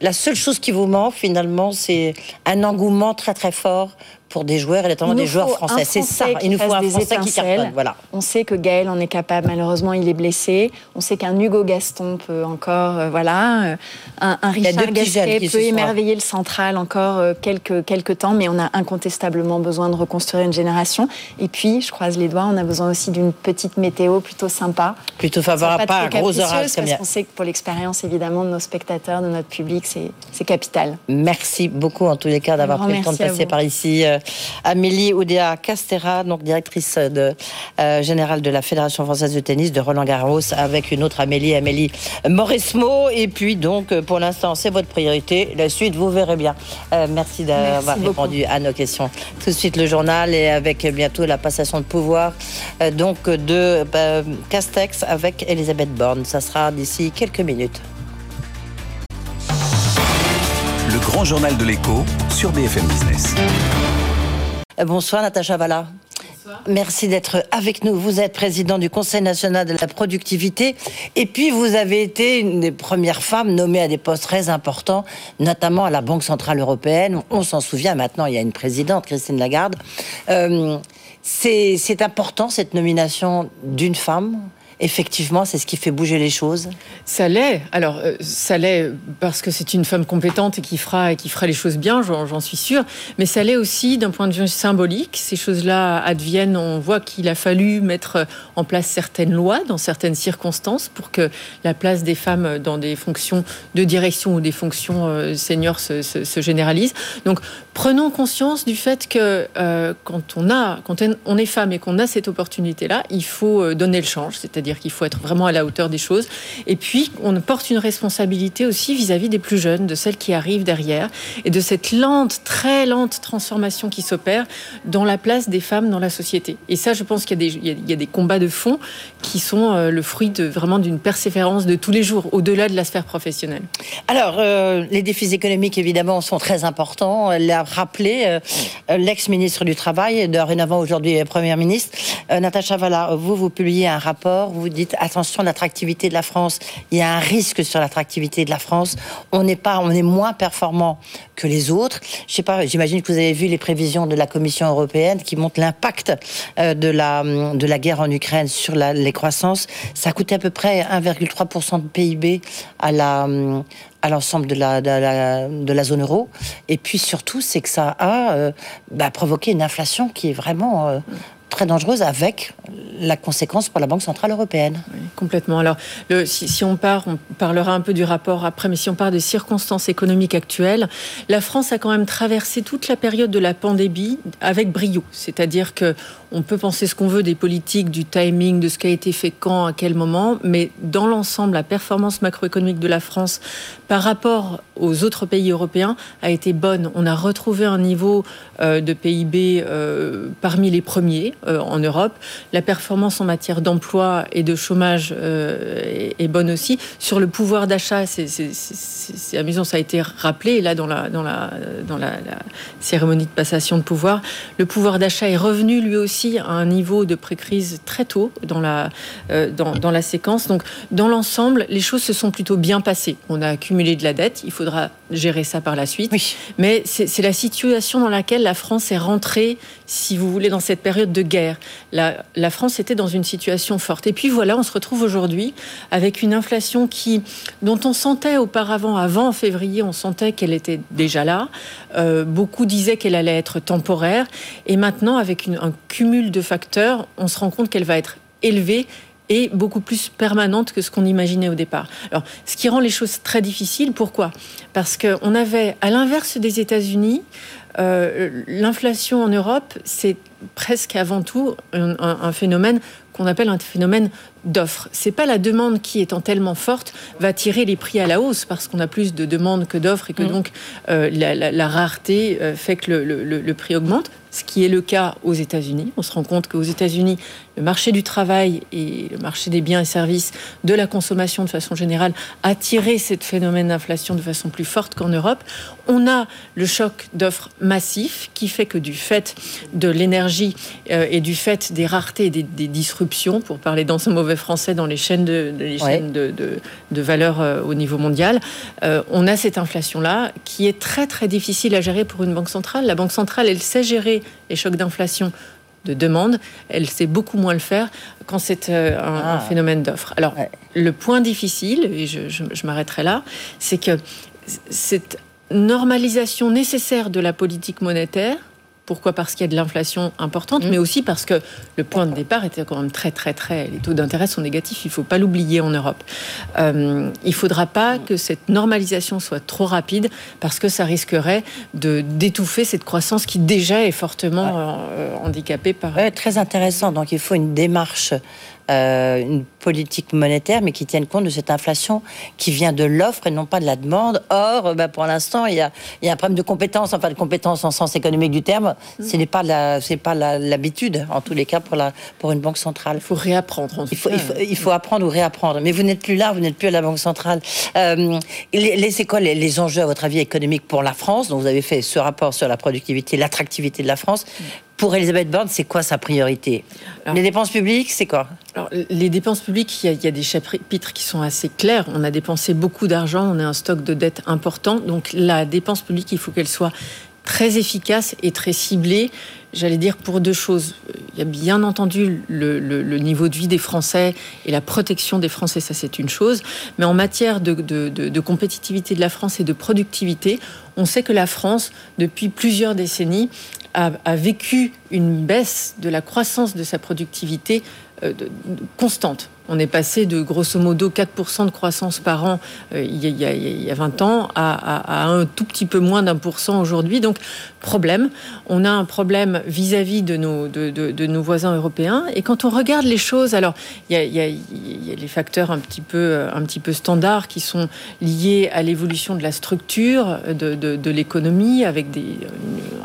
la seule chose qui vous manque finalement c'est un engouement très très fort pour des joueurs et notamment des joueurs français. C'est ça. Qui Il nous faut un Français qui cartonne. Voilà. On sait que Gaël en est capable, malheureusement il est blessé. On sait qu'un Hugo Gaston peut encore, euh, voilà, euh, un, un Richard Gasquet peut émerveiller le central encore euh, quelques, quelques temps, mais on a incontestablement besoin de reconstruire une génération. Et puis, je croise les doigts, on a besoin aussi d'une petite météo plutôt sympa. Plutôt favorable, pas, un gros orage Parce qu'on sait que pour l'expérience, évidemment, de nos spectateurs, de notre public, c'est capital. Merci beaucoup en tous les cas d'avoir pris le temps de passer par ici. Euh, Amélie Oudéa Castera, donc directrice de, générale de la Fédération française de tennis de Roland Garros, avec une autre Amélie, Amélie Morismo. Et puis donc, pour l'instant, c'est votre priorité. La suite, vous verrez bien. merci d'avoir répondu à nos questions. Tout de suite, le journal et avec bientôt la passation de pouvoir donc de Castex avec Elisabeth Borne. Ça sera d'ici quelques minutes. Le grand journal de l'écho sur BFM Business. Euh, bonsoir Natacha Valla. Merci d'être avec nous. Vous êtes président du Conseil national de la productivité et puis vous avez été une des premières femmes nommées à des postes très importants, notamment à la Banque Centrale Européenne. On s'en souvient maintenant, il y a une présidente, Christine Lagarde. Euh, c'est important cette nomination d'une femme? Effectivement, c'est ce qui fait bouger les choses Ça l'est. Alors, euh, ça l'est parce que c'est une femme compétente et qui fera, et qui fera les choses bien, j'en suis sûre. Mais ça l'est aussi d'un point de vue symbolique. Ces choses-là adviennent. On voit qu'il a fallu mettre en place certaines lois dans certaines circonstances pour que la place des femmes dans des fonctions de direction ou des fonctions euh, seniors se, se, généralise. Donc, prenons conscience du fait que euh, quand on a, quand on est femme et qu'on a cette opportunité-là, il faut donner le change, c'est-à-dire qu'il faut être vraiment à la hauteur des choses. Et puis, on porte une responsabilité aussi vis-à-vis des plus jeunes, de celles qui arrivent derrière, et de cette lente, très lente transformation qui s'opère dans la place des femmes dans la société. Et ça, je pense qu'il y, a des combats de fond qui sont euh, le fruit vraiment d'une persévérance de tous les jours, au-delà de la sphère professionnelle. Alors, euh, les défis économiques, évidemment, sont très importants. Elle l'a rappelé euh, l'ex-ministre du Travail, dorénavant aujourd'hui Première ministre. Natacha Valla, vous, vous publiez un rapport, vous dites attention, l'attractivité de la France, il y a un risque sur l'attractivité de la France. On n'est pas, on est moins performant que les autres. Je sais pas, j'imagine que vous avez vu les prévisions de la Commission européenne qui montrent l'impact euh, de la de la guerre en Ukraine sur les croissances. Ça coûté à peu près 1,3% de PIB à la à l'ensemble de la, de la, zone euro. Et puis surtout, c'est que ça a euh, bah, provoqué une inflation qui est vraiment euh, très dangereuse avec la conséquence pour la Banque Centrale Européenne. complètement. Alors, le, si, on part, on parlera un peu du rapport après, mais si on part des circonstances économiques actuelles, la France a quand même traversé toute la période de la pandémie avec brio. C'est-à-dire que on peut penser ce qu'on veut des politiques, du timing, de ce qui a été fait quand, à quel moment, mais dans l'ensemble, la performance macroéconomique de la France par rapport aux autres pays européens a été bonne. On a retrouvé un niveau euh, de PIB euh, parmi les premiers euh, en Europe. La performance en matière d'emploi et de chômage est, bonne aussi. Sur le pouvoir d'achat, c'est amusant, ça a été rappelé là dans la, cérémonie de passation de pouvoir. Le pouvoir d'achat est revenu lui aussi à un niveau de pré-crise très tôt dans la, euh, dans, dans, la séquence. Donc, dans l'ensemble, les choses se sont plutôt bien passées. On a accumulé de la dette, il faudra gérer ça par la suite. Mais c'est la situation dans laquelle la France est rentrée, si vous voulez, dans cette période de guerre. La, la France était dans une situation forte. Et puis voilà, on se retrouve aujourd'hui avec une inflation qui, dont on sentait auparavant, avant février, on sentait qu'elle était déjà là. Euh, beaucoup disaient qu'elle allait être temporaire. Et maintenant, avec une, un cumul de facteurs, on se rend compte qu'elle va être élevée et beaucoup plus permanente que ce qu'on imaginait au départ. Alors, ce qui rend les choses très difficiles. Pourquoi? Parce qu'on avait, à l'inverse des États-Unis, euh, l'inflation en Europe, c'est presque avant tout un, phénomène qu'on appelle un phénomène d'offre. C'est pas la demande qui, étant tellement forte, va tirer les prix à la hausse parce qu'on a plus de demandes que d'offres et que mmh. donc euh, la, rareté euh, fait que le, prix augmente ce qui est le cas aux États-Unis. On se rend compte qu'aux États-Unis, le marché du travail et le marché des biens et services, de la consommation de façon générale, a tiré ce phénomène d'inflation de façon plus forte qu'en Europe. On a le choc d'offres massif qui fait que du fait de l'énergie euh, et du fait des raretés et des, disruptions, pour parler dans ce mauvais français, dans les chaînes de, chaînes de, de, valeur euh, au niveau mondial, euh, on a cette inflation-là qui est très très difficile à gérer pour une banque centrale. La banque centrale, elle sait gérer les chocs d'inflation de demande, elle sait beaucoup moins le faire quand c'est euh, un, ah. phénomène d'offre. Alors, le point difficile, et je, m'arrêterai là, c'est que cette normalisation nécessaire de la politique monétaire Pourquoi Parce qu'il y a de l'inflation importante, Mm. mais aussi parce que le point de départ était quand même très, très, très. Les taux d'intérêt sont négatifs. Il ne faut pas l'oublier en Europe. Euh, il ne faudra pas que cette normalisation soit trop rapide parce que ça risquerait de d'étouffer cette croissance qui déjà est fortement euh, handicapée par. Ouais, très intéressant. Donc il faut une démarche, euh, une politique monétaire, mais qui tienne compte de cette inflation qui vient de l'offre et non pas de la demande. Or, bah, pour l'instant, il y a, il y a un problème de compétence, enfin de compétence en sens économique du terme. Ce n'est pas l'habitude, en tous les cas, pour la pour une banque centrale. Il faut réapprendre. En Il faut, il, faut, il faut apprendre ou réapprendre. Mais vous n'êtes plus là, vous n'êtes plus à la Banque centrale. Euh, les, les- c'est quoi les, les enjeux, à votre avis, économiques pour la France Donc, vous avez fait ce rapport sur la productivité, l'attractivité de la France? Pour Elisabeth Borne, c'est quoi sa priorité Alors- Les dépenses publiques, c'est quoi Alors, les dépenses publiques, il y, a, il y a des chapitres qui sont assez clairs. On a dépensé beaucoup d'argent, on a un stock de dettes important. Donc la dépense publique, il faut qu'elle soit très efficace et très ciblée. J'allais dire pour deux choses. Il y a bien entendu le, le- le niveau de vie des Français et la protection des Français, ça c'est une chose. Mais en matière de, de- de- de compétitivité de la France et de productivité, on sait que la France, depuis plusieurs décennies, a, vécu une baisse de la croissance de sa productivité euh, constante. On est passé de grosso modo 4% de croissance par an euh, il, y a, il y a- il y a 20 ans à, un tout petit peu moins d'un pour cent aujourd'hui. Donc, problème. On a un problème vis-à-vis de nos, de, de- nos voisins européens. Et quand on regarde les choses, alors, il y a, y a- les facteurs un petit, peu, un petit peu standards qui sont liés à l'évolution de la structure de, de- de l'économie avec des,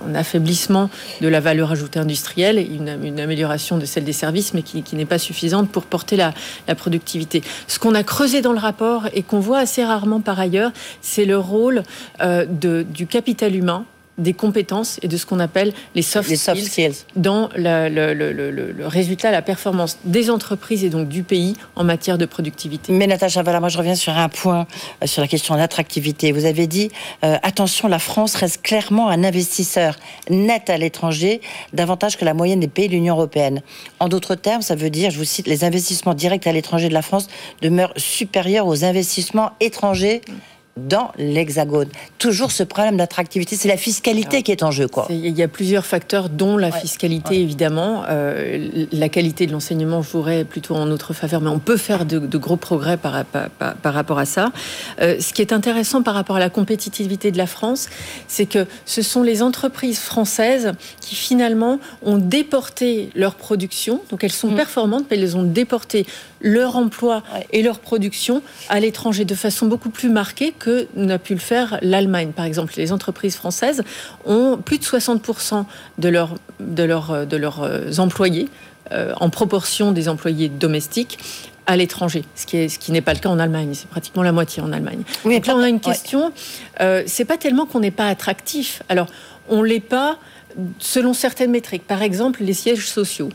un affaiblissement de la valeur ajoutée industrielle et une, une amélioration de celle des services, mais qui, qui n'est pas suffisante pour porter la, la productivité. Ce qu'on a creusé dans le rapport et qu'on voit assez rarement par ailleurs, c'est le rôle euh, du capital humain des compétences et de ce qu'on appelle les soft, Les soft skills skills. dans la- le, le- le- le- le résultat, la performance des entreprises et donc du pays en matière de productivité. Mais Natacha Valla, moi je reviens sur un point, euh, sur la question de l'attractivité. Vous avez dit, euh, attention, la France reste clairement un investisseur net à l'étranger, davantage que la moyenne des pays de l'Union européenne. En d'autres termes, ça veut dire, je vous cite, les investissements directs à l'étranger de la France demeurent supérieurs aux investissements étrangers dans l'Hexagone. Toujours ce problème d'attractivité, c'est la fiscalité qui est en jeu, quoi. Il y a plusieurs facteurs, dont la fiscalité, évidemment. Euh, la qualité de l'enseignement jouerait plutôt en notre faveur, mais on peut faire de, de gros progrès par, par- par- par rapport à ça. Euh, ce qui est intéressant par rapport à la compétitivité de la France, c'est que ce sont les entreprises françaises qui, finalement, ont déporté leur production. Donc, elles sont performantes, mais elles ont déporté leur emploi Ouais. et leur production à l'étranger de façon beaucoup plus marquée que n'a pu le faire l'Allemagne. Par exemple, les entreprises françaises ont plus de 60% de leurs de leurs de leurs euh, employés euh, en proportion des employés domestiques à l'étranger, ce qui est ce qui n'est pas le cas en Allemagne. C'est pratiquement la moitié en Allemagne. Oui, Donc là, on a une ouais. question. Euh, c'est pas tellement qu'on n'est pas attractif. Alors, on l'est pas selon certaines métriques. Par exemple, les sièges sociaux.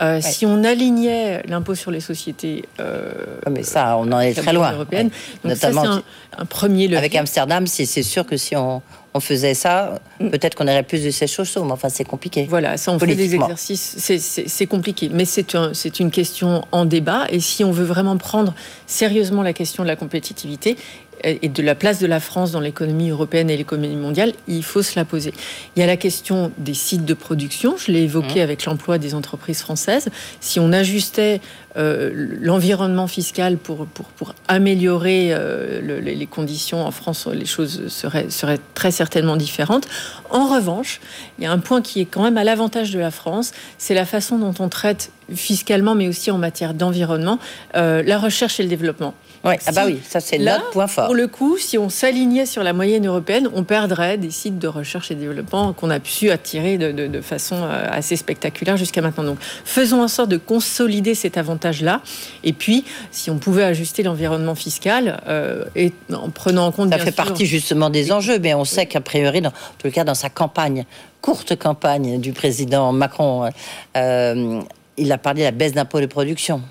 Euh, Si on alignait l'impôt sur les sociétés euh, Ah, Mais ça, on en est très loin. Européenne, Ouais. donc ça, c'est Notamment un, un premier levier. Avec Amsterdam, c'est sûr que si on, on faisait ça, peut-être qu'on aurait plus de sociaux, mais enfin, c'est compliqué. Voilà, ça on fait des exercices, c'est- compliqué, mais c'est un- c'est une question en débat. Et si on veut vraiment prendre sérieusement la question de la compétitivité et de la place de la France dans l'économie européenne et l'économie mondiale, il faut se la poser. Il y a la question des sites de production, je l'ai évoqué avec l'emploi des entreprises françaises. Si on ajustait euh, l'environnement fiscal pour, pour, pour améliorer euh, le- les les conditions en France, les choses seraient, seraient très certainement différentes. En revanche, il y a un point qui est quand même à l'avantage de la France, c'est la façon dont on traite fiscalement, mais aussi en matière d'environnement, euh, la recherche et le développement. Ouais. Ah bah oui, ça c'est notre point fort. Pour le coup, si on s'alignait sur la moyenne européenne, on perdrait des sites de recherche et développement qu'on a pu attirer de, de- de façon euh, assez spectaculaire jusqu'à maintenant. Donc, faisons en sorte de consolider cet avantage-là. Et puis, si on pouvait ajuster l'environnement fiscal, euh, et en prenant en compte Ça bien fait sûr, partie justement des enjeux, mais on sait qu'a priori, dans, en tout cas dans sa campagne, courte campagne du président Macron, euh, il a parlé de la baisse d'impôts de production.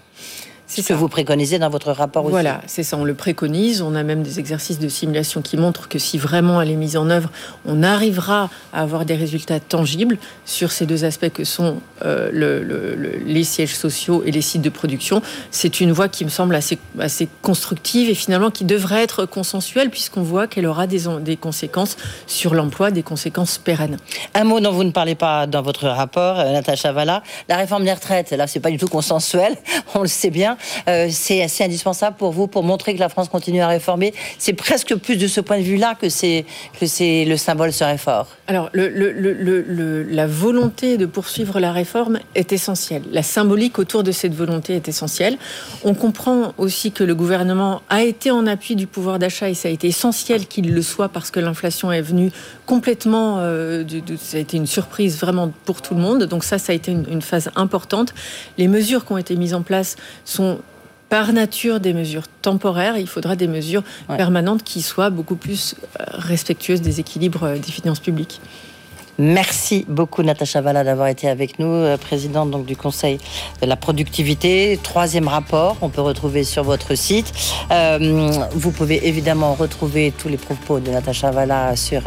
Ce que vous préconisez dans votre rapport aussi. Voilà, c'est ça, on le préconise. On a même des exercices de simulation qui montrent que si vraiment elle est mise en œuvre, on arrivera à avoir des résultats tangibles sur ces deux aspects que sont euh, le, les sièges sociaux et les sites de production. C'est une voie qui me semble assez, assez constructive et finalement qui devrait être consensuelle puisqu'on voit qu'elle aura des, des conséquences sur l'emploi, des conséquences pérennes. Un mot dont vous ne parlez pas dans votre rapport, euh, Natacha Valla, la réforme des retraites. Là, c'est pas du tout consensuel, on le sait bien. Euh, c'est assez indispensable pour vous pour montrer que la France continue à réformer. C'est presque plus de ce point de vue-là que c'est que c'est le symbole serait fort. Alors, le, la volonté de poursuivre la réforme est essentielle. La symbolique autour de cette volonté est essentielle. On comprend aussi que le gouvernement a été en appui du pouvoir d'achat et ça a été essentiel qu'il le soit parce que l'inflation est venue complètement. Euh, ça a été une surprise vraiment pour tout le monde. Donc ça, ça a été une, une phase importante. Les mesures qui ont été mises en place sont par nature des mesures temporaires. Il faudra des mesures permanentes qui soient beaucoup plus euh, respectueuses des équilibres euh, des finances publiques. Merci beaucoup Natacha Valla d'avoir été avec nous, euh, présidente donc du Conseil de la productivité. Troisième rapport, on peut retrouver sur votre site. Euh, vous pouvez évidemment retrouver tous les propos de Natacha Valla sur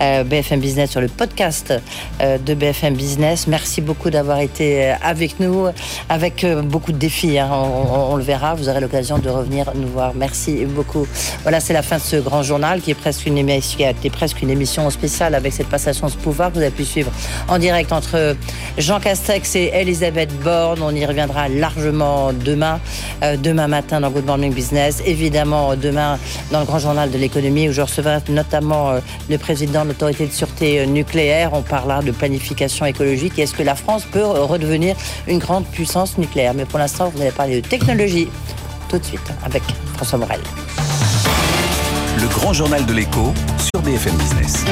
euh, BFM Business, sur le podcast de BFM Business. Merci beaucoup d'avoir été avec nous, avec beaucoup de défis. Hein. On, le verra, vous aurez l'occasion de revenir nous voir. Merci beaucoup. Voilà, c'est la fin de ce grand journal qui est presque une émission, qui été presque une émission spéciale avec cette passation de pouvoir vous avez pu suivre en direct entre Jean Castex et Elisabeth Borne. On y reviendra largement demain, euh, demain matin dans Good Morning Business. Évidemment, demain dans le grand journal de l'économie où je recevrai notamment euh, le président de l'autorité de sûreté euh, nucléaire. On parlera de planification écologique. Est-ce que la France peut redevenir une grande puissance nucléaire? Mais pour l'instant, vous allez parler de technologie tout de suite avec François Morel. Le grand journal de l'écho sur BFM Business.